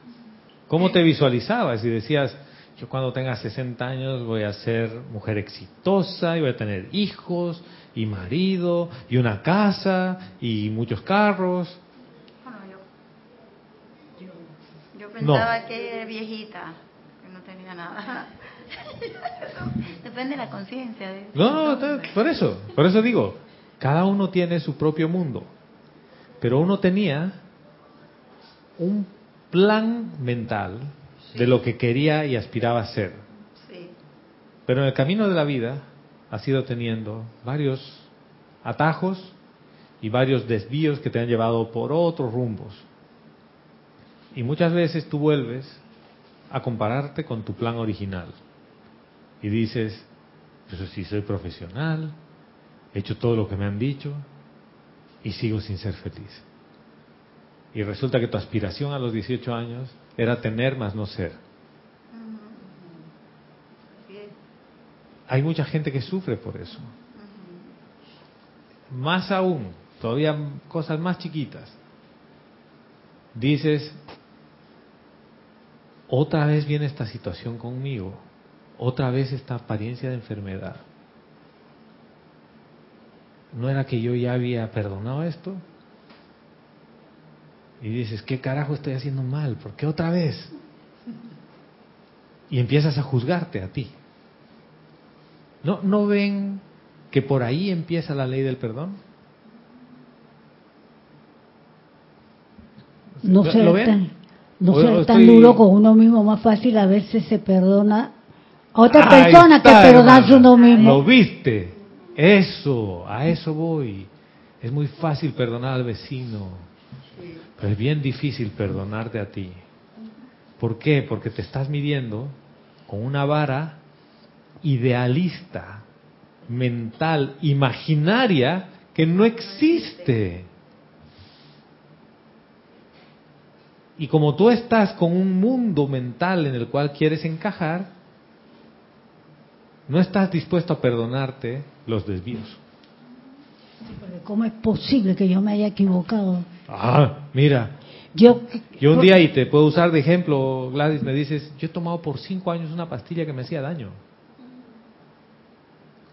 ¿Cómo te visualizabas? Y decías, yo cuando tenga 60 años voy a ser mujer exitosa y voy a tener hijos y marido y una casa y muchos carros. Bueno, yo, yo pensaba que era viejita, que no tenía nada. Depende de la conciencia. de- No, no, por eso, por eso digo, cada uno tiene su propio mundo, pero uno tenía un plan mental de lo que quería y aspiraba a ser. Sí. Pero en el camino de la vida has ido teniendo varios atajos y varios desvíos que te han llevado por otros rumbos. Y muchas veces tú vuelves a compararte con tu plan original. Y dices, eso sí, soy profesional, he hecho todo lo que me han dicho y sigo sin ser feliz. Y resulta que tu aspiración a los 18 años era tener más no ser. Hay mucha gente que sufre por eso. Más aún, todavía cosas más chiquitas. Dices, otra vez viene esta situación conmigo, otra vez esta apariencia de enfermedad. ¿No era que yo ya había perdonado esto? Y dices, ¿qué carajo estoy haciendo mal? ¿Por qué otra vez? Y empiezas a juzgarte a ti. ¿No, ¿No ven que por ahí empieza la ley del perdón? No ser, tan, no ser tan duro con uno mismo, más fácil a veces se perdona a otra persona que perdonarse uno mismo. Lo viste, eso, a eso voy. Es muy fácil perdonar al vecino, pero es bien difícil perdonarte a ti. ¿Por qué? Porque te estás midiendo con una vara idealista, mental, imaginaria, que no existe. Y como tú estás con un mundo mental en el cual quieres encajar, no estás dispuesto a perdonarte los desvíos. ¿Cómo es posible que yo me haya equivocado? Ah, mira. Yo, yo un día, y te puedo usar de ejemplo, Gladys, me dices, yo he tomado por cinco años una pastilla que me hacía daño.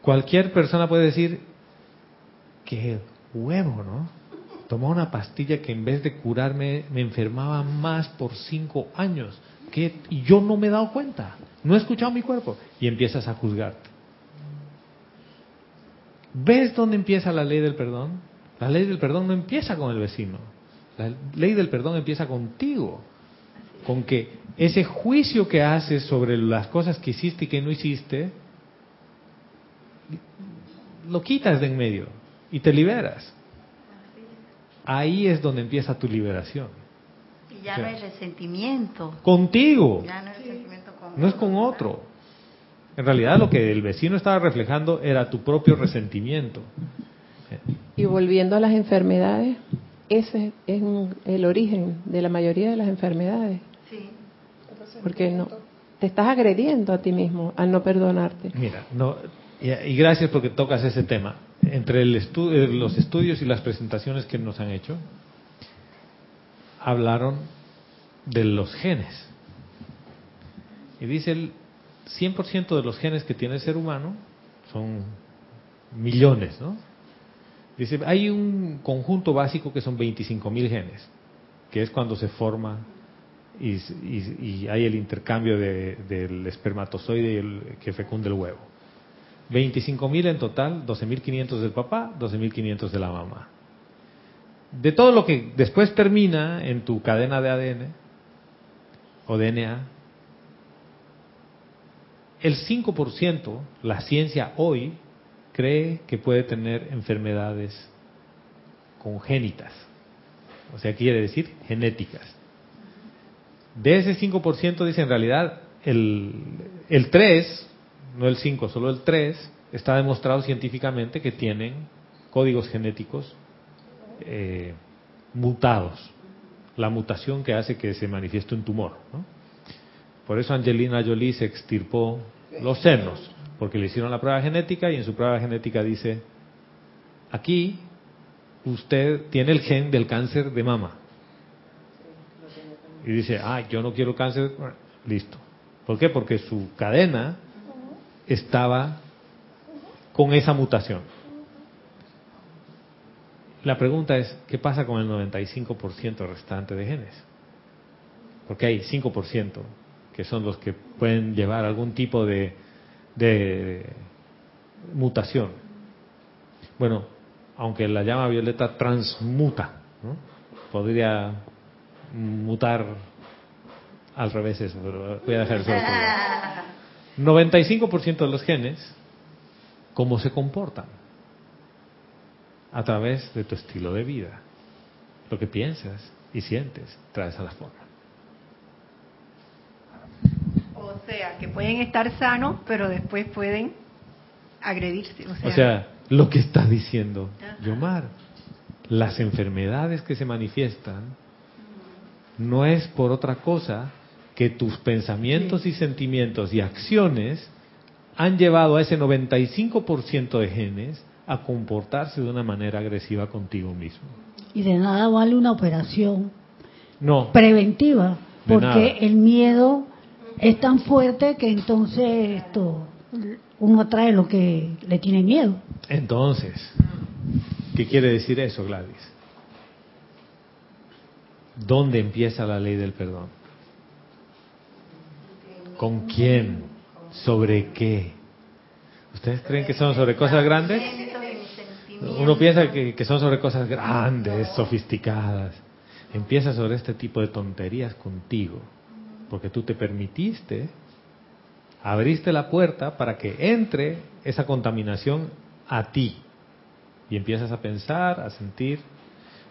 Cualquier persona puede decir, qué huevo, ¿no? Tomó una pastilla que en vez de curarme me enfermaba más por cinco años. que Y yo no me he dado cuenta, no he escuchado mi cuerpo. Y empiezas a juzgarte. ¿Ves dónde empieza la ley del perdón? La ley del perdón no empieza con el vecino. La ley del perdón empieza contigo. Con que ese juicio que haces sobre las cosas que hiciste y que no hiciste, lo quitas de en medio y te liberas. Ahí es donde empieza tu liberación. Y ya no hay resentimiento. Contigo. no, es con otro. En realidad lo que el vecino estaba reflejando era tu propio resentimiento. Y volviendo a las enfermedades, ese es el origen de la mayoría de las enfermedades. Sí. Porque no te estás agrediendo a ti mismo al no perdonarte. Mira, no, y, gracias porque tocas ese tema. Entre el eh, los estudios y las presentaciones que nos han hecho, hablaron de los genes. Y dice el 100% de los genes que tiene el ser humano son millones, ¿no? Dice, hay un conjunto básico que son 25.000 genes, que es cuando se forma y, hay el intercambio del espermatozoide y el, que fecunda el huevo. 25.000 en total, 12.500 del papá, 12.500 de la mamá. De todo lo que después termina en tu cadena de ADN o DNA, el 5%, la ciencia hoy, cree que puede tener enfermedades congénitas. O sea, quiere decir genéticas. De ese 5%, dice en realidad, el, el 3 no el 5, solo el 3, está demostrado científicamente que tienen códigos genéticos eh, mutados. La mutación que hace que se manifieste un tumor. Por eso Angelina Jolie se extirpó los senos, porque le hicieron la prueba genética y en su prueba genética dice, aquí usted tiene el gen del cáncer de mama. Y dice, ah, yo no quiero cáncer, listo. ¿Por qué? Porque su cadena estaba con esa mutación. La pregunta es, ¿qué pasa con el 95% restante de genes? Porque hay 5% que son los que pueden llevar algún tipo de, de mutación. Bueno, aunque la llama violeta transmuta, podría mutar al revés eso, pero voy a dejar eso. 95% de los genes, ¿cómo se comportan? A través de tu estilo de vida. Lo que piensas y sientes traes a la forma. O sea, que pueden estar sanos, pero después pueden agredirse. O sea, lo que está diciendo Yomar, las enfermedades que se manifiestan no es por otra cosa que tus pensamientos y sentimientos y acciones han llevado a ese 95% de genes a comportarse de una manera agresiva contigo mismo. Y de nada vale una operación no, preventiva, porque el miedo es tan fuerte que entonces esto uno trae lo que le tiene miedo. Entonces, ¿qué quiere decir eso, Gladys? ¿Dónde empieza la ley del perdón? ¿Con quién? ¿Sobre qué? ¿Ustedes creen que son sobre cosas grandes? Uno piensa que son sobre cosas grandes, sofisticadas. Empieza sobre este tipo de tonterías contigo, porque tú te permitiste, abriste la puerta para que entre esa contaminación a ti. Y empiezas a pensar, a sentir.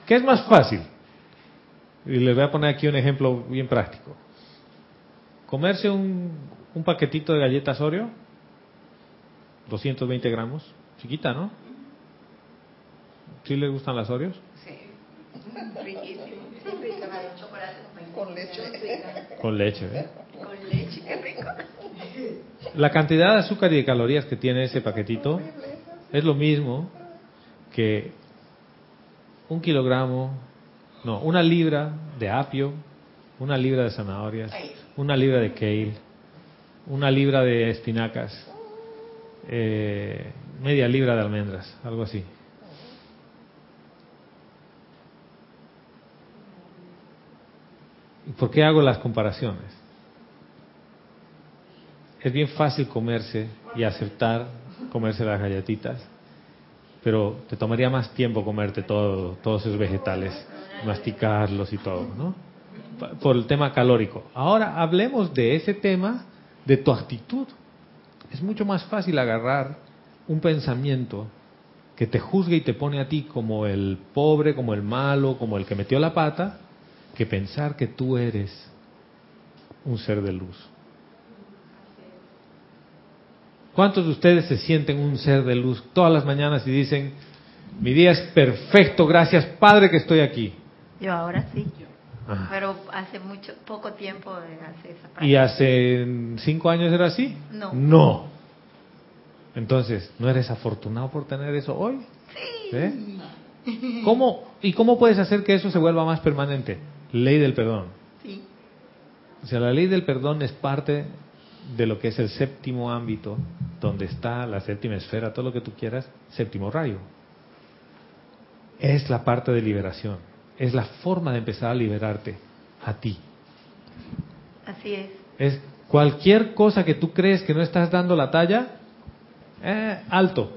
¿Qué es más fácil? Y les voy a poner aquí un ejemplo bien práctico. Comerse un, un paquetito de galletas Oreo, 220 gramos, chiquita, ¿no? ¿Sí les gustan las Oreos? Sí, riquísimo. Con leche. Con leche, ¿eh? Con leche, qué rico. La cantidad de azúcar y de calorías que tiene ese paquetito es lo mismo que un kilogramo, no, una libra de apio, una libra de zanahorias, una libra de kale, una libra de espinacas, eh, media libra de almendras, algo así. Por qué hago las comparaciones? Es bien fácil comerse y aceptar comerse las galletitas, pero te tomaría más tiempo comerte todo, todos esos vegetales, masticarlos y todo, ¿no? Por el tema calórico. Ahora hablemos de ese tema, de tu actitud. Es mucho más fácil agarrar un pensamiento que te juzgue y te pone a ti como el pobre, como el malo, como el que metió la pata, que pensar que tú eres un ser de luz. ¿Cuántos de ustedes se sienten un ser de luz todas las mañanas y dicen, mi día es perfecto, gracias Padre que estoy aquí? Yo ahora sí, ah. pero hace mucho poco tiempo hace esa práctica. ¿Y hace cinco años era así? No. No. Entonces, ¿no eres afortunado por tener eso hoy? Sí. ¿Eh? ¿Cómo, ¿Y cómo puedes hacer que eso se vuelva más permanente? Ley del perdón. Sí. O sea, la ley del perdón es parte de lo que es el séptimo ámbito, donde está la séptima esfera, todo lo que tú quieras, séptimo rayo. Es la parte de liberación, es la forma de empezar a liberarte a ti. Así es. Es cualquier cosa que tú crees que no estás dando la talla, eh, alto,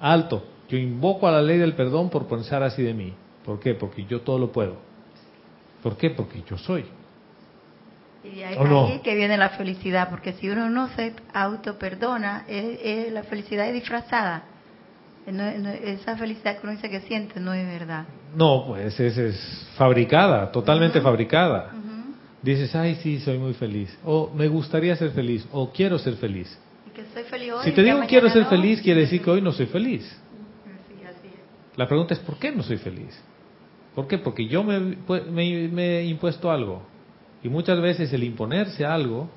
alto. Yo invoco a la ley del perdón por pensar así de mí. ¿Por qué? Porque yo todo lo puedo. ¿Por qué? Porque yo soy. Y ahí, que viene la felicidad, porque si uno no se auto perdona, es, la felicidad es disfrazada. esa felicidad que uno dice que siente no es verdad. No, pues es, es fabricada, totalmente fabricada. Dices, ay, sí, soy muy feliz. O me gustaría ser feliz. O quiero ser feliz. si te digo quiero ser feliz, quiere decir que hoy no soy feliz. La pregunta es, ¿por qué no soy feliz? ¿Por qué? Porque yo me, he impuesto algo. Y muchas veces el imponerse algo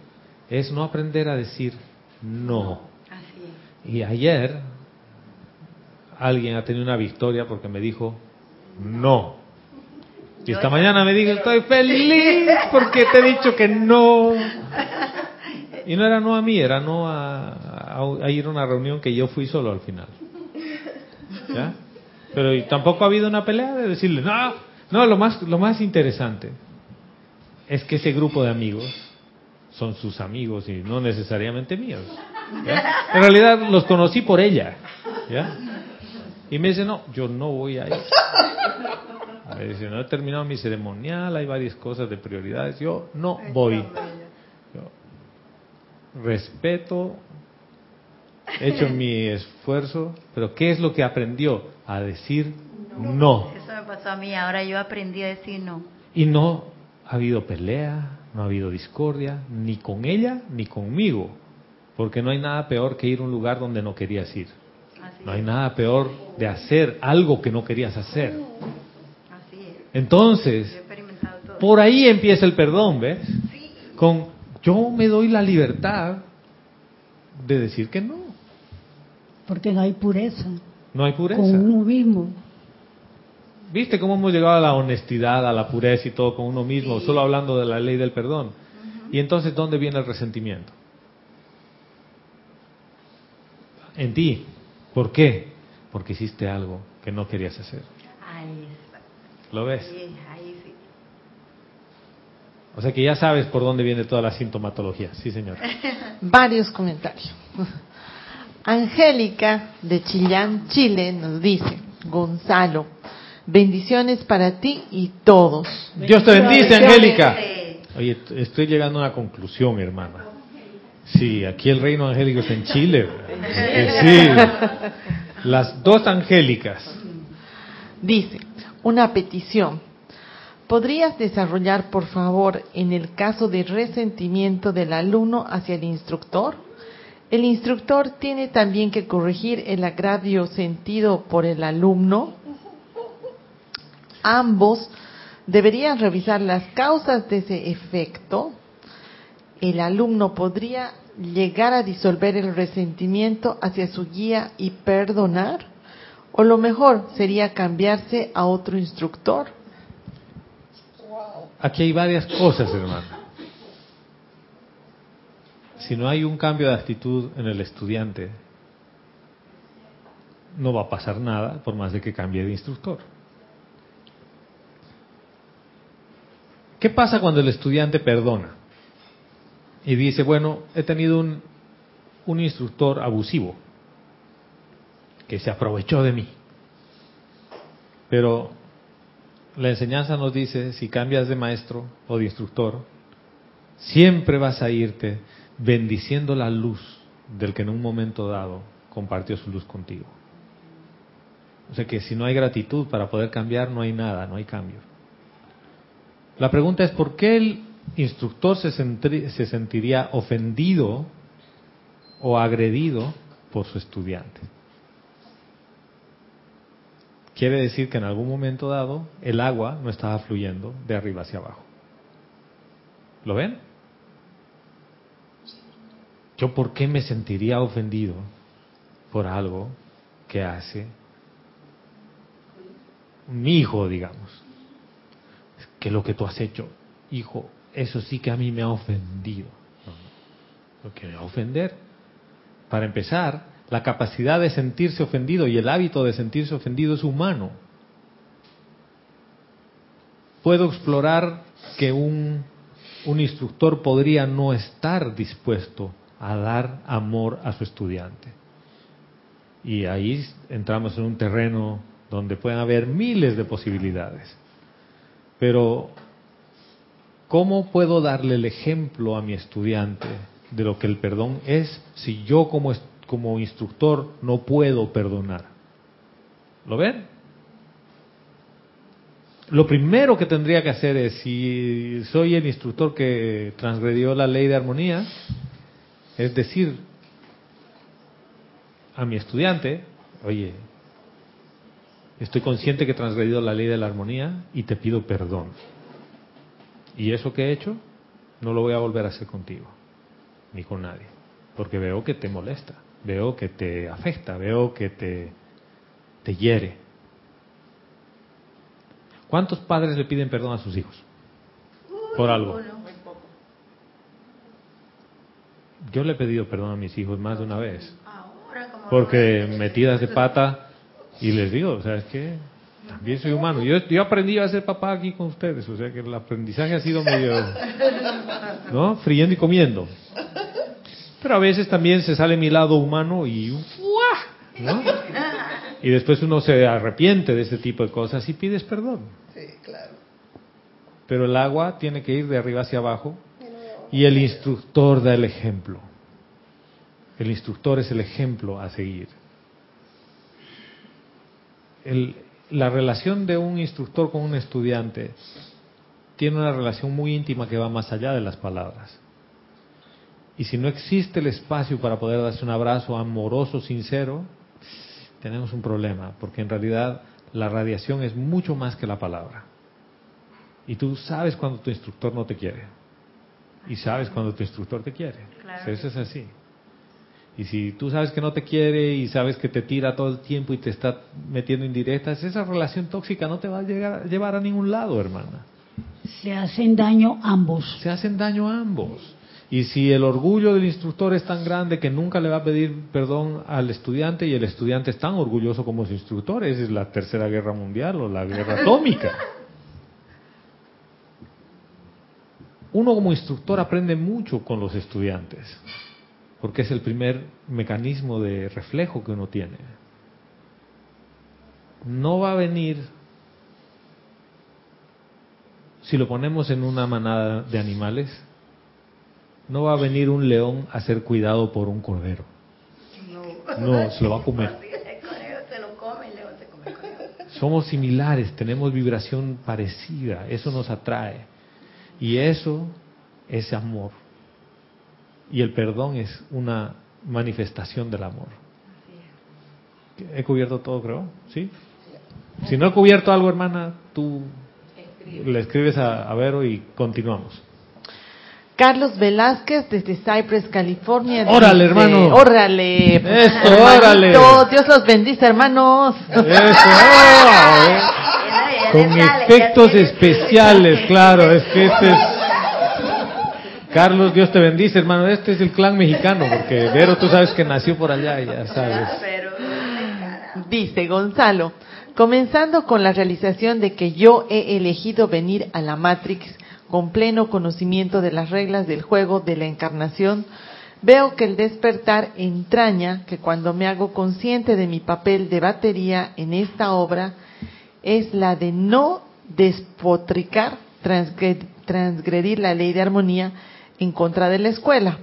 es no aprender a decir no. Y ayer alguien ha tenido una victoria porque me dijo no. Y esta mañana me dijo, estoy feliz porque te he dicho que no. Y no era no a mí, era no a, a ir a una reunión que yo fui solo al final. ¿Ya? Pero tampoco ha habido una pelea de decirle, no, no, lo más, lo más interesante es que ese grupo de amigos son sus amigos y no necesariamente míos. En realidad los conocí por ella. ¿ya? Y me dice, no, yo no voy a ir. Me dice, no he terminado mi ceremonial, hay varias cosas de prioridades, yo no voy. respeto he hecho mi esfuerzo, pero ¿qué es lo que aprendió? A decir no. Eso me pasó a mí, ahora yo aprendí a decir no. Y no ha habido pelea, no ha habido discordia, ni con ella ni conmigo, porque no hay nada peor que ir a un lugar donde no querías ir. No hay nada peor de hacer algo que no querías hacer. Entonces, por ahí empieza el perdón, ¿ves? Con yo me doy la libertad de decir que no. Porque no hay pureza. No hay pureza. Con uno mismo. ¿Viste cómo hemos llegado a la honestidad, a la pureza y todo con uno mismo, solo hablando de la ley del perdón? Y entonces, ¿dónde viene el resentimiento? En ti. ¿Por qué? Porque hiciste algo que no querías hacer. ¿Lo ves? O sea que ya sabes por dónde viene toda la sintomatología. Sí, señor. Varios comentarios. Angélica de Chillán, Chile, nos dice, Gonzalo, bendiciones para ti y todos. Dios te bendice, Angélica. Oye, estoy llegando a una conclusión, hermana. Sí, aquí el reino angélico está en Chile. Sí. Las dos angélicas. Dice, una petición. ¿Podrías desarrollar, por favor, en el caso de resentimiento del alumno hacia el instructor? El instructor tiene también que corregir el agravio sentido por el alumno. Ambos deberían revisar las causas de ese efecto. El alumno podría llegar a disolver el resentimiento hacia su guía y perdonar. O lo mejor sería cambiarse a otro instructor Aquí hay varias cosas, hermano. Si no hay un cambio de actitud en el estudiante, no va a pasar nada por más de que cambie de instructor. ¿Qué pasa cuando el estudiante perdona? Y dice, bueno, he tenido un, un instructor abusivo que se aprovechó de mí. Pero la enseñanza nos dice, si cambias de maestro o de instructor, siempre vas a irte bendiciendo la luz del que en un momento dado compartió su luz contigo. O sea que si no hay gratitud para poder cambiar, no hay nada, no hay cambio. La pregunta es, ¿por qué el instructor se, se sentiría ofendido o agredido por su estudiante? Quiere decir que en algún momento dado el agua no estaba fluyendo de arriba hacia abajo. ¿Lo ven? ¿Yo por qué me sentiría ofendido por algo que hace mi hijo, digamos? Que lo que tú has hecho, hijo, eso sí que a mí me ha ofendido. Lo que me va a ofender. Para empezar, la capacidad de sentirse ofendido y el hábito de sentirse ofendido es humano. Puedo explorar que un, un instructor podría no estar dispuesto a dar amor a su estudiante. Y ahí entramos en un terreno donde pueden haber miles de posibilidades. Pero, ¿cómo puedo darle el ejemplo a mi estudiante de lo que el perdón es si yo como como instructor no puedo perdonar. ¿Lo ven? Lo primero que tendría que hacer es, si soy el instructor que transgredió la ley de armonía, es decir a mi estudiante, oye, estoy consciente que he transgredido la ley de la armonía y te pido perdón. Y eso que he hecho, no lo voy a volver a hacer contigo, ni con nadie, porque veo que te molesta veo que te afecta, veo que te, te hiere. ¿Cuántos padres le piden perdón a sus hijos? Por algo. Yo le he pedido perdón a mis hijos más de una vez. Porque metidas de pata y les digo, o sea, es que también soy humano. Yo, yo aprendí a ser papá aquí con ustedes, o sea que el aprendizaje ha sido medio, ¿no? Friendo y comiendo. Pero a veces también se sale mi lado humano y ¿no? Y después uno se arrepiente de ese tipo de cosas y pides perdón. Sí, claro. Pero el agua tiene que ir de arriba hacia abajo y el instructor da el ejemplo. El instructor es el ejemplo a seguir. La relación de un instructor con un estudiante tiene una relación muy íntima que va más allá de las palabras. Y si no existe el espacio para poder darse un abrazo amoroso, sincero, tenemos un problema, porque en realidad la radiación es mucho más que la palabra. Y tú sabes cuando tu instructor no te quiere. Y sabes cuando tu instructor te quiere. Eso es así. Y si tú sabes que no te quiere y sabes que te tira todo el tiempo y te está metiendo indirectas, esa relación tóxica no te va a llegar, llevar a ningún lado, hermana. Se hacen daño ambos. Se hacen daño ambos. Y si el orgullo del instructor es tan grande que nunca le va a pedir perdón al estudiante y el estudiante es tan orgulloso como su instructor, esa es la tercera guerra mundial o la guerra atómica. Uno como instructor aprende mucho con los estudiantes porque es el primer mecanismo de reflejo que uno tiene. No va a venir, si lo ponemos en una manada de animales, no va a venir un león a ser cuidado por un cordero. No, se lo va a comer. Somos similares, tenemos vibración parecida, eso nos atrae. Y eso es amor. Y el perdón es una manifestación del amor. ¿He cubierto todo, creo? ¿Sí? Si no he cubierto algo, hermana, tú le escribes a, Vero y continuamos. Carlos Velázquez desde Cypress, California. Órale, hermano. Órale. Eso, órale. Dios los bendice, hermanos. Eso. Con efectos especiales, claro. Es que este es Carlos, Dios te bendice, hermano. Este es el clan mexicano, porque Vero, tú sabes que nació por allá, ya sabes. Dice Gonzalo, comenzando con la realización de que yo he elegido venir a la Matrix con pleno conocimiento de las reglas del juego de la encarnación, veo que el despertar entraña que cuando me hago consciente de mi papel de batería en esta obra, es la de no despotricar, transgredir la ley de armonía en contra de la escuela,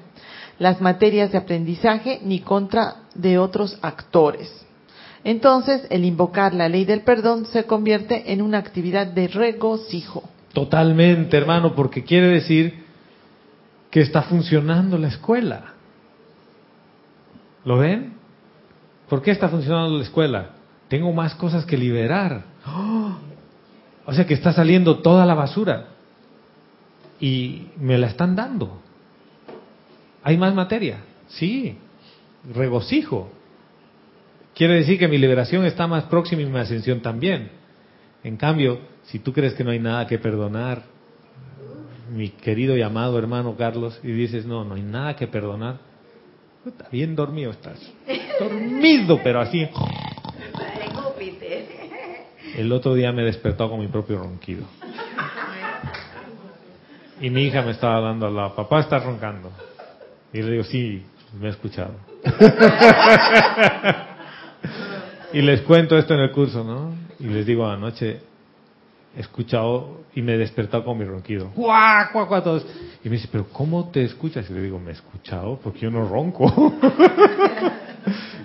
las materias de aprendizaje, ni contra de otros actores. Entonces, el invocar la ley del perdón se convierte en una actividad de regocijo. Totalmente, hermano, porque quiere decir que está funcionando la escuela. ¿Lo ven? ¿Por qué está funcionando la escuela? Tengo más cosas que liberar. O sea que está saliendo toda la basura y me la están dando. ¿Hay más materia? Sí, regocijo. Quiere decir que mi liberación está más próxima y mi ascensión también. En cambio, si tú crees que no hay nada que perdonar, mi querido y amado hermano Carlos, y dices, no, no hay nada que perdonar, está bien dormido estás. Dormido, pero así. El otro día me despertó con mi propio ronquido. Y mi hija me estaba dando la, papá está roncando. Y le digo, sí, me he escuchado. y les cuento esto en el curso, ¿no? Y les digo, anoche he escuchado y me he despertado con mi ronquido. ¡Guau, guau, guau! Todos. Y me dice, ¿pero cómo te escuchas? Y le digo, me he escuchado porque yo no ronco.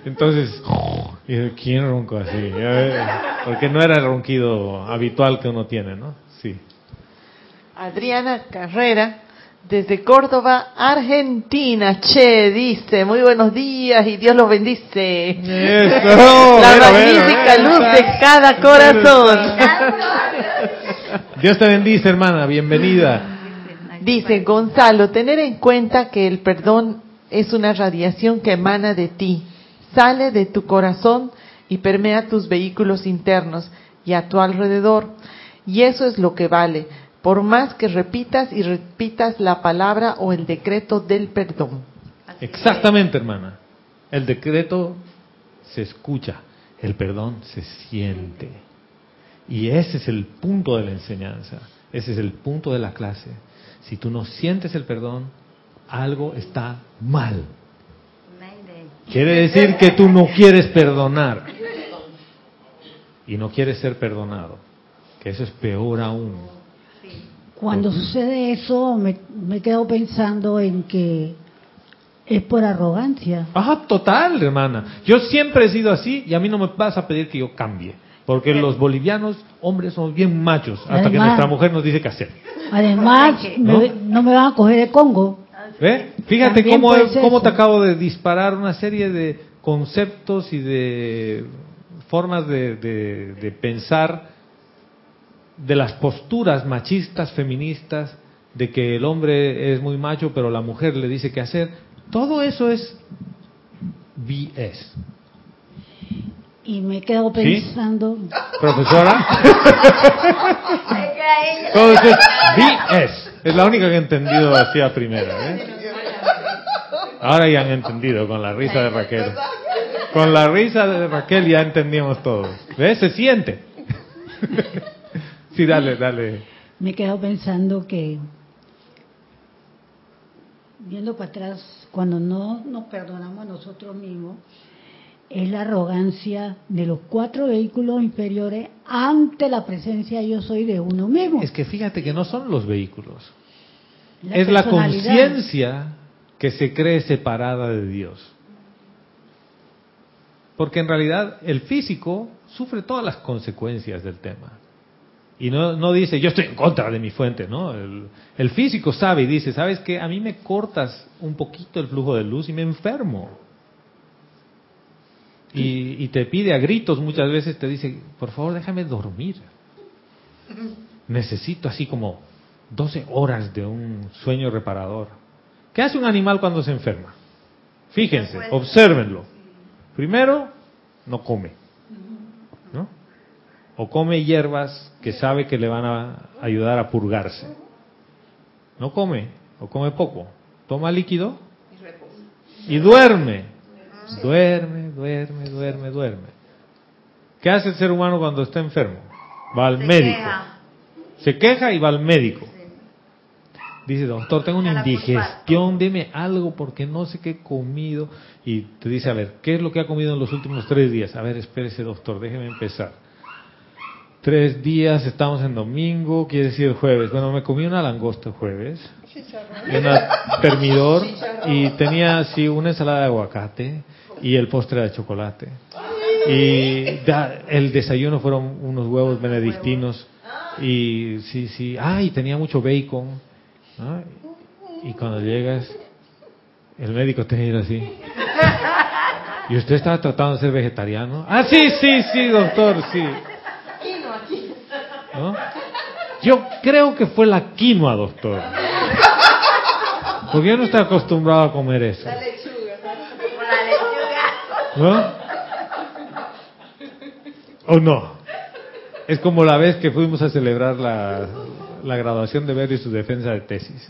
Entonces, ¿quién ronco así? Porque no era el ronquido habitual que uno tiene, ¿no? Sí. Adriana Carrera, desde Córdoba, Argentina. Che, dice, muy buenos días y Dios los bendice. Eso, La magnífica luz de cada corazón. Dios te bendice, hermana, bienvenida. Dice Gonzalo, tener en cuenta que el perdón es una radiación que emana de ti, sale de tu corazón y permea tus vehículos internos y a tu alrededor. Y eso es lo que vale por más que repitas y repitas la palabra o el decreto del perdón. Exactamente, hermana. El decreto se escucha, el perdón se siente. Y ese es el punto de la enseñanza, ese es el punto de la clase. Si tú no sientes el perdón, algo está mal. Quiere decir que tú no quieres perdonar y no quieres ser perdonado, que eso es peor aún. Cuando sucede eso, me, me quedo pensando en que es por arrogancia. Ajá, total, hermana. Yo siempre he sido así y a mí no me vas a pedir que yo cambie. Porque los bolivianos, hombres, somos bien machos, hasta que nuestra mujer nos dice qué hacer. Además, ¿no? Me, van a coger de Congo. Fíjate cómo, cómo te acabo de disparar una serie de conceptos y de formas de, de pensar de las posturas machistas, feministas, de que el hombre es muy macho, pero la mujer le dice qué hacer. Todo eso es BS. Y me quedo pensando. ¿Profesora? Todo eso es BS. Es la única que he entendido así a primera. ¿eh? Ahora ya han entendido con la risa de Raquel. Con la risa de Raquel ya entendíamos todo. ¿Ves? Se siente. Sí, dale, dale. Me he quedado pensando que, viendo para atrás, cuando no nos perdonamos a nosotros mismos, es la arrogancia de los cuatro vehículos inferiores ante la presencia yo soy de uno mismo. Es que fíjate que no son los vehículos. es la conciencia que se cree separada de Dios. Porque en realidad el físico sufre todas las consecuencias del tema. Y no, no dice, yo estoy en contra de mi fuente, ¿no? El, físico sabe y dice, ¿sabes qué? A mí me cortas un poquito el flujo de luz y me enfermo. Y, y, te pide a gritos muchas veces, te dice, por favor déjame dormir. Necesito así como 12 horas de un sueño reparador. ¿Qué hace un animal cuando se enferma? Fíjense, obsérvenlo. Primero, no come o come hierbas que sabe que le van a ayudar a purgarse. No come, o come poco. Toma líquido y duerme. Duerme, duerme, duerme, duerme. ¿Qué hace el ser humano cuando está enfermo? Va al médico. Se queja y va al médico. Dice, doctor, tengo una indigestión, deme algo porque no sé qué he comido. Y te dice, a ver, ¿qué es lo que ha comido en los últimos tres días? A ver, espérese, doctor, déjeme empezar tres días, estamos en domingo, quiere decir jueves. Bueno, me comí una langosta el jueves, un termidor y tenía así una ensalada de aguacate y el postre de chocolate. Y el desayuno fueron unos huevos benedictinos y sí, sí, ah, y tenía mucho bacon. Y cuando llegas, el médico te mira así. ¿Y usted estaba tratando de ser vegetariano? Ah, sí, sí, sí, doctor, sí. Yo creo que fue la quinoa, doctor. Porque yo no estoy acostumbrado a comer eso. Lechuga. ¿O no? Es como la vez que fuimos a celebrar la, la graduación de Berry y su defensa de tesis.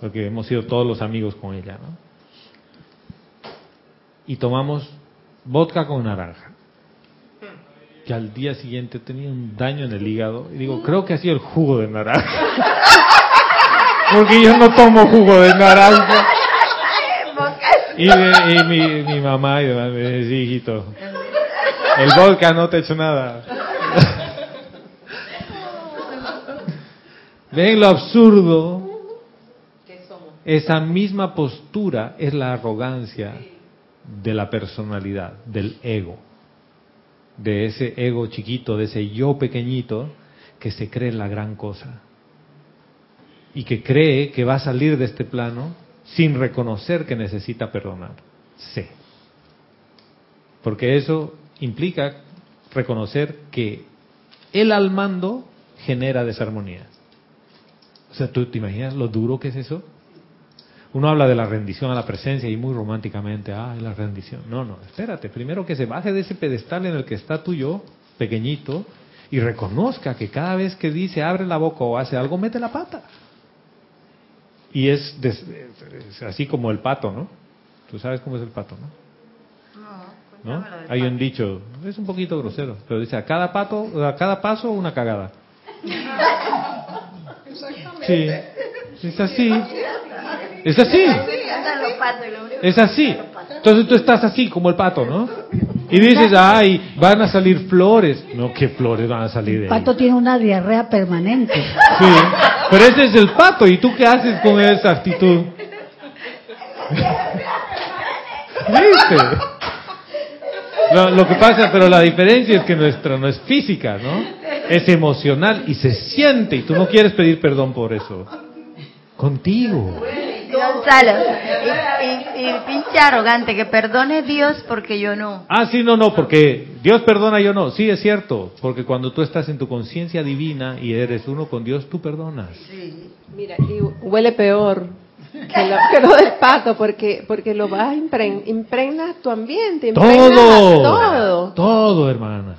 Porque hemos sido todos los amigos con ella, ¿no? Y tomamos vodka con naranja que al día siguiente tenía un daño en el hígado. Y digo, creo que ha sido el jugo de naranja. Porque yo no tomo jugo de naranja. Y, mi, mi, mamá y demás me hijito, el vodka no te ha hecho nada. ¿Ven lo absurdo? Esa misma postura es la arrogancia de la personalidad, del ego de ese ego chiquito, de ese yo pequeñito que se cree la gran cosa y que cree que va a salir de este plano sin reconocer que necesita perdonar. Sí. Porque eso implica reconocer que el al mando genera desarmonía. O sea, ¿tú te imaginas lo duro que es eso? Uno habla de la rendición a la presencia y muy románticamente, ah, la rendición. No, no, espérate, primero que se baje de ese pedestal en el que está tú yo, pequeñito, y reconozca que cada vez que dice abre la boca o hace algo, mete la pata. Y es, así como el pato, ¿no? Tú sabes cómo es el pato, ¿no? ¿No? Hay un dicho, es un poquito grosero, pero dice, a cada pato, a cada paso una cagada. Sí, es así. Es así. Es así. Entonces tú estás así como el pato, ¿no? Y dices, ay, van a salir flores. No, ¿qué flores van a salir de El pato tiene una diarrea permanente. Sí, pero ese es el pato. ¿Y tú qué haces con esa actitud? ¿Viste? Lo, que pasa, pero la diferencia es que nuestra no es física, ¿no? Es emocional y se siente y tú no quieres pedir perdón por eso. Contigo. Gonzalo, y, y, pinche arrogante, que perdone Dios porque yo no. Ah, sí, no, no, porque Dios perdona, yo no. Sí, es cierto, porque cuando tú estás en tu conciencia divina y eres uno con Dios, tú perdonas. Sí. Mira, y huele peor que lo, del pato, porque porque lo vas a impregnar tu ambiente, todo, todo, todo, hermana.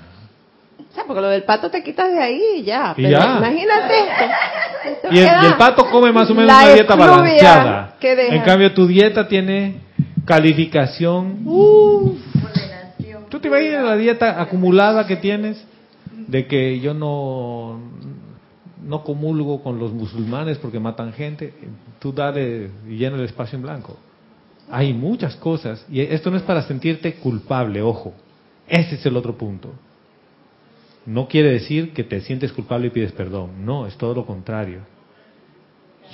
O sea, porque lo del pato te quitas de ahí y ya. Pero imagínate esto. y, el, pato come más o menos una dieta balanceada. En cambio, tu dieta tiene calificación. ¿Tú te imaginas la dieta acumulada que tienes? De que yo no no comulgo con los musulmanes porque matan gente, tú dale y llena el espacio en blanco. Hay muchas cosas, y esto no es para sentirte culpable, ojo, ese es el otro punto. No quiere decir que te sientes culpable y pides perdón, no, es todo lo contrario.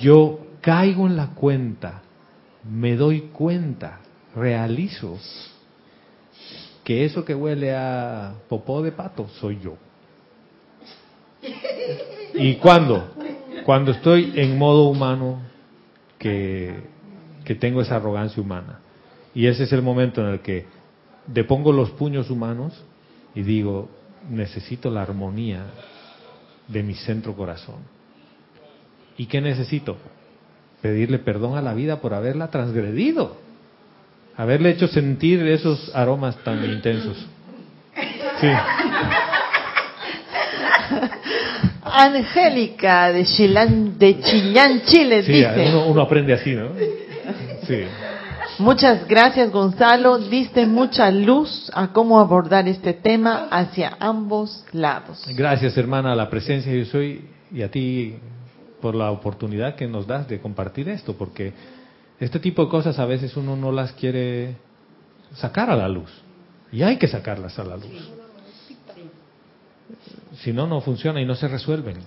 Yo caigo en la cuenta, me doy cuenta, realizo que eso que huele a popó de pato soy yo. ¿Y cuándo? Cuando estoy en modo humano que, que tengo esa arrogancia humana. Y ese es el momento en el que depongo los puños humanos y digo, necesito la armonía de mi centro corazón. ¿Y qué necesito? Pedirle perdón a la vida por haberla transgredido, haberle hecho sentir esos aromas tan intensos. Sí. Angélica de de Chillán, Chile, dice. Uno, uno, aprende así, ¿no? Sí. Muchas gracias, Gonzalo. Diste mucha luz a cómo abordar este tema hacia ambos lados. Gracias, hermana, a la presencia yo soy y a ti por la oportunidad que nos das de compartir esto, porque este tipo de cosas a veces uno no las quiere sacar a la luz y hay que sacarlas a la luz. Si no, no funciona y no se resuelven.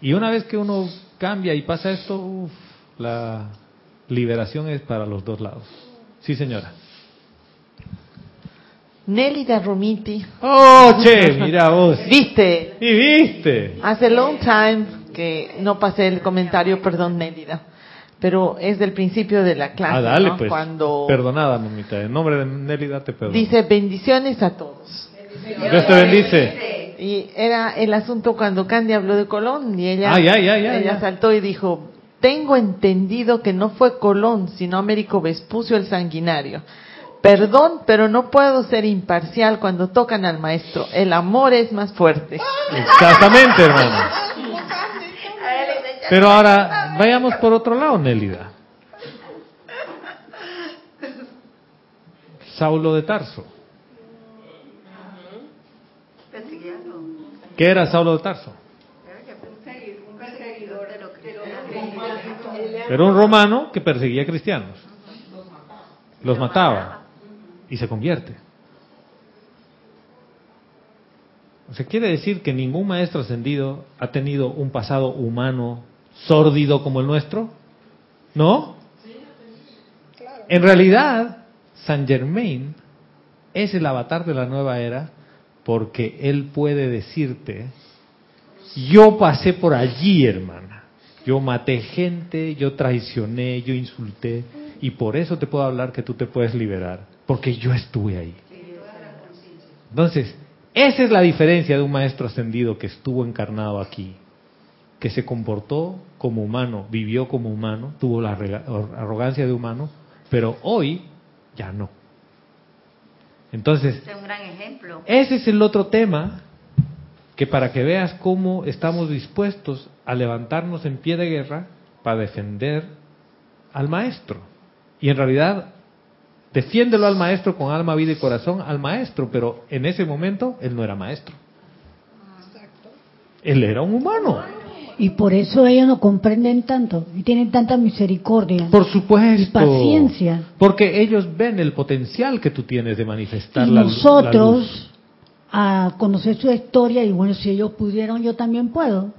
Y una vez que uno cambia y pasa esto, la liberación es para los dos lados. Sí, señora. Nelly de Romiti. Oh, che, mira vos. ¿Viste? Y viste. Hace long time que no pasé el comentario, perdón, Nélida. Pero es del principio de la clase. Ah, dale, pues. Cuando... Perdonada, mamita. En nombre de Nélida te perdono. Dice bendiciones a todos. Dios te bendice. Y era el asunto cuando Candy habló de Colón y ella, ella saltó y dijo, tengo entendido que no fue Colón, sino Américo Vespucio el sanguinario. Perdón, pero no puedo ser imparcial cuando tocan al maestro. El amor es más fuerte. Exactamente, hermano. Pero ahora, vayamos por otro lado, Nélida. Saulo de Tarso. ¿Qué era Saulo de Tarso? Era un romano que perseguía cristianos. Los mataba y se convierte. O sea, quiere decir que ningún maestro ascendido ha tenido un pasado humano sórdido como el nuestro. ¿No? En realidad, Saint Germain es el avatar de la nueva era porque Él puede decirte, yo pasé por allí, hermana, yo maté gente, yo traicioné, yo insulté, y por eso te puedo hablar que tú te puedes liberar, porque yo estuve ahí. Entonces, esa es la diferencia de un maestro ascendido que estuvo encarnado aquí, que se comportó como humano, vivió como humano, tuvo la arrogancia de humano, pero hoy ya no. Entonces, es un gran ejemplo. ese es el otro tema que para que veas cómo estamos dispuestos a levantarnos en pie de guerra para defender al maestro. Y en realidad, defiéndelo al maestro con alma, vida y corazón al maestro, pero en ese momento él no era maestro. Él era un humano. Y por eso ellos no comprenden tanto y tienen tanta misericordia. Por supuesto. Y paciencia. Porque ellos ven el potencial que tú tienes de manifestar y la nosotros, a conocer su historia, y bueno, si ellos pudieron, yo también puedo.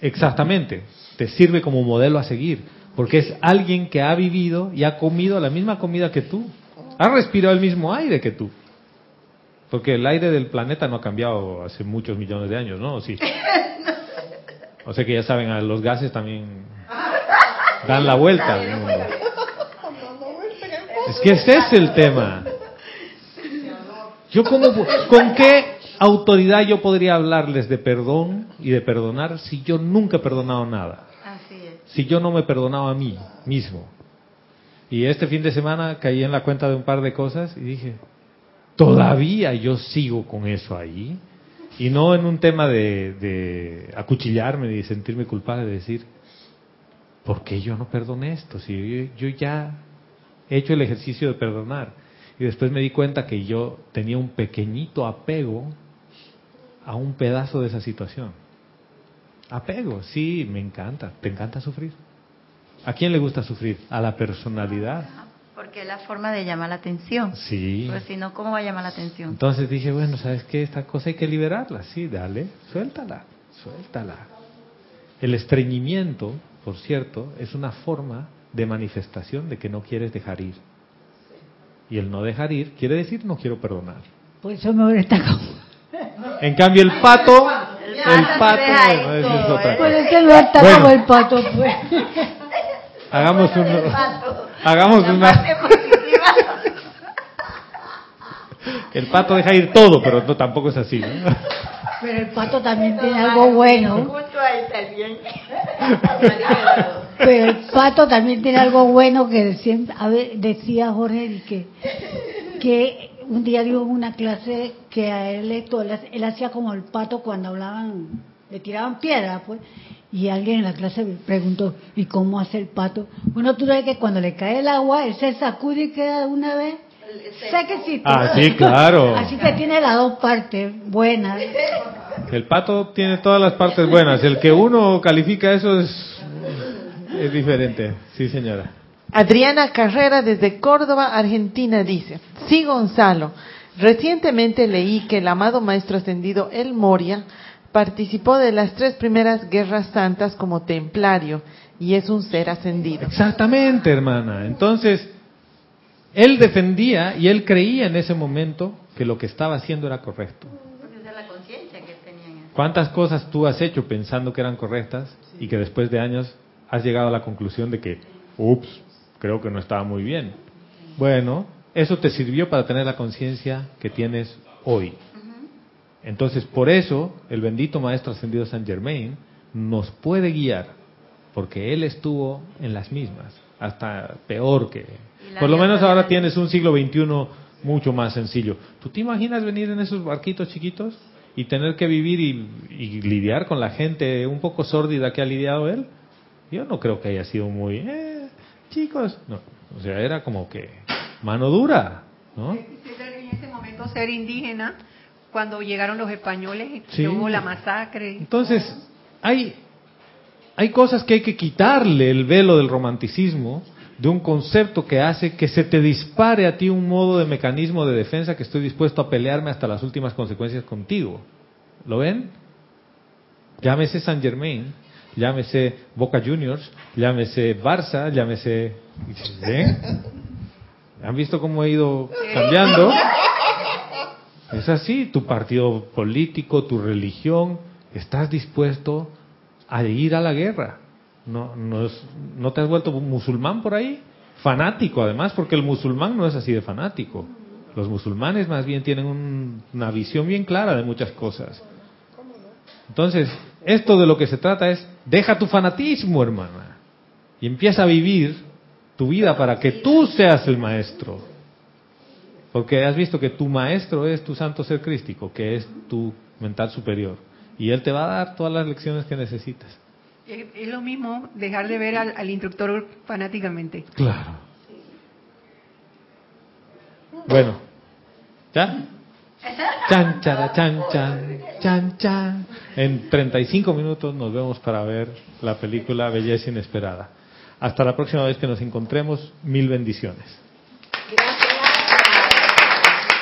Exactamente. Te sirve como modelo a seguir. Porque es alguien que ha vivido y ha comido la misma comida que tú. Ha respirado el mismo aire que tú. Porque el aire del planeta no ha cambiado hace muchos millones de años, ¿no? ¿O sí? O sea que ya saben, los gases también dan la vuelta Es que ese es el tema. Yo como, ¿con qué autoridad yo podría hablarles de perdón y de perdonar si yo nunca he perdonado nada? Si yo no me he perdonado a mí mismo. Y este fin de semana caí en la cuenta de un par de cosas y dije, todavía yo sigo con eso ahí. Y no en un tema de, de acuchillarme y sentirme culpable, de decir, ¿por qué yo no perdoné esto? Si yo, ya he hecho el ejercicio de perdonar. Y después me di cuenta que yo tenía un pequeñito apego a un pedazo de esa situación. Apego, sí, me encanta. ¿Te encanta sufrir? ¿A quién le gusta sufrir? A la personalidad. Porque es la forma de llamar la atención. Sí. Pues si no, ¿cómo va a llamar la atención? Entonces dije, bueno, ¿sabes qué? Esta cosa hay que liberarla. Sí, dale, suéltala, suéltala. El estreñimiento, por cierto, es una forma de manifestación de que no quieres dejar ir. Y el no dejar ir quiere decir no quiero perdonar. Pues eso me está En cambio el pato, el pato, bueno, eso es otra Pues como el pato, pues. Hagamos un, hagamos una. El pato deja ir todo, pero no, tampoco es así, ¿no? Pero el pato también tiene algo bueno. Pero el pato también tiene algo bueno que decía, decía Jorge que, que un día dio una clase que a él, él, él hacía como el pato cuando hablaban, le tiraban piedra, pues, y alguien en la clase me preguntó, ¿y cómo hace el pato? Bueno, tú sabes que cuando le cae el agua, él se sacude y queda una vez sequecito. Ah, sí, claro. Así que tiene las dos partes buenas. El pato tiene todas las partes buenas. El que uno califica eso es, es diferente. Sí, señora. Adriana Carrera desde Córdoba, Argentina dice, sí Gonzalo, recientemente leí que el amado Maestro Ascendido El Moria participó de las tres primeras guerras santas como templario y es un ser ascendido. Exactamente, hermana. Entonces, él defendía y él creía en ese momento que lo que estaba haciendo era correcto. ¿Cuántas cosas tú has hecho pensando que eran correctas y que después de años has llegado a la conclusión de que, ups, creo que no estaba muy bien? Bueno, eso te sirvió para tener la conciencia que tienes hoy. Entonces, por eso, el bendito Maestro Ascendido San Germain nos puede guiar, porque él estuvo en las mismas, hasta peor que... Por lo menos ahora tienes un siglo XXI mucho más sencillo. ¿Tú te imaginas venir en esos barquitos chiquitos y tener que vivir y, lidiar con la gente un poco sórdida que ha lidiado él? Yo no creo que haya sido muy... Eh, chicos, no. O sea, era como que mano dura, ¿no? En ese momento ser indígena cuando llegaron los españoles y hubo la masacre. Entonces, hay, hay cosas que hay que quitarle el velo del romanticismo de un concepto que hace que se te dispare a ti un modo de mecanismo de defensa que estoy dispuesto a pelearme hasta las últimas consecuencias contigo. ¿Lo ven? Llámese San Germain, llámese Boca Juniors, llámese Barça, llámese... ¿Ven? ¿Han visto cómo he ido cambiando? Es así, tu partido político, tu religión, estás dispuesto a ir a la guerra. No, no, te has vuelto musulmán por ahí, fanático además, porque el musulmán no es así de fanático. Los musulmanes más bien tienen una visión bien clara de muchas cosas. Entonces, esto de lo que se trata es, deja tu fanatismo, hermana, y empieza a vivir tu vida para que tú seas el maestro. Porque has visto que tu maestro es tu santo ser crístico, que es tu mental superior. Y él te va a dar todas las lecciones que necesitas. Es lo mismo dejar de ver al, instructor fanáticamente. Claro. Bueno, ¿ya? Chan, chan, chan, chan, chan, chan. En 35 minutos nos vemos para ver la película Belleza Inesperada. Hasta la próxima vez que nos encontremos, mil bendiciones.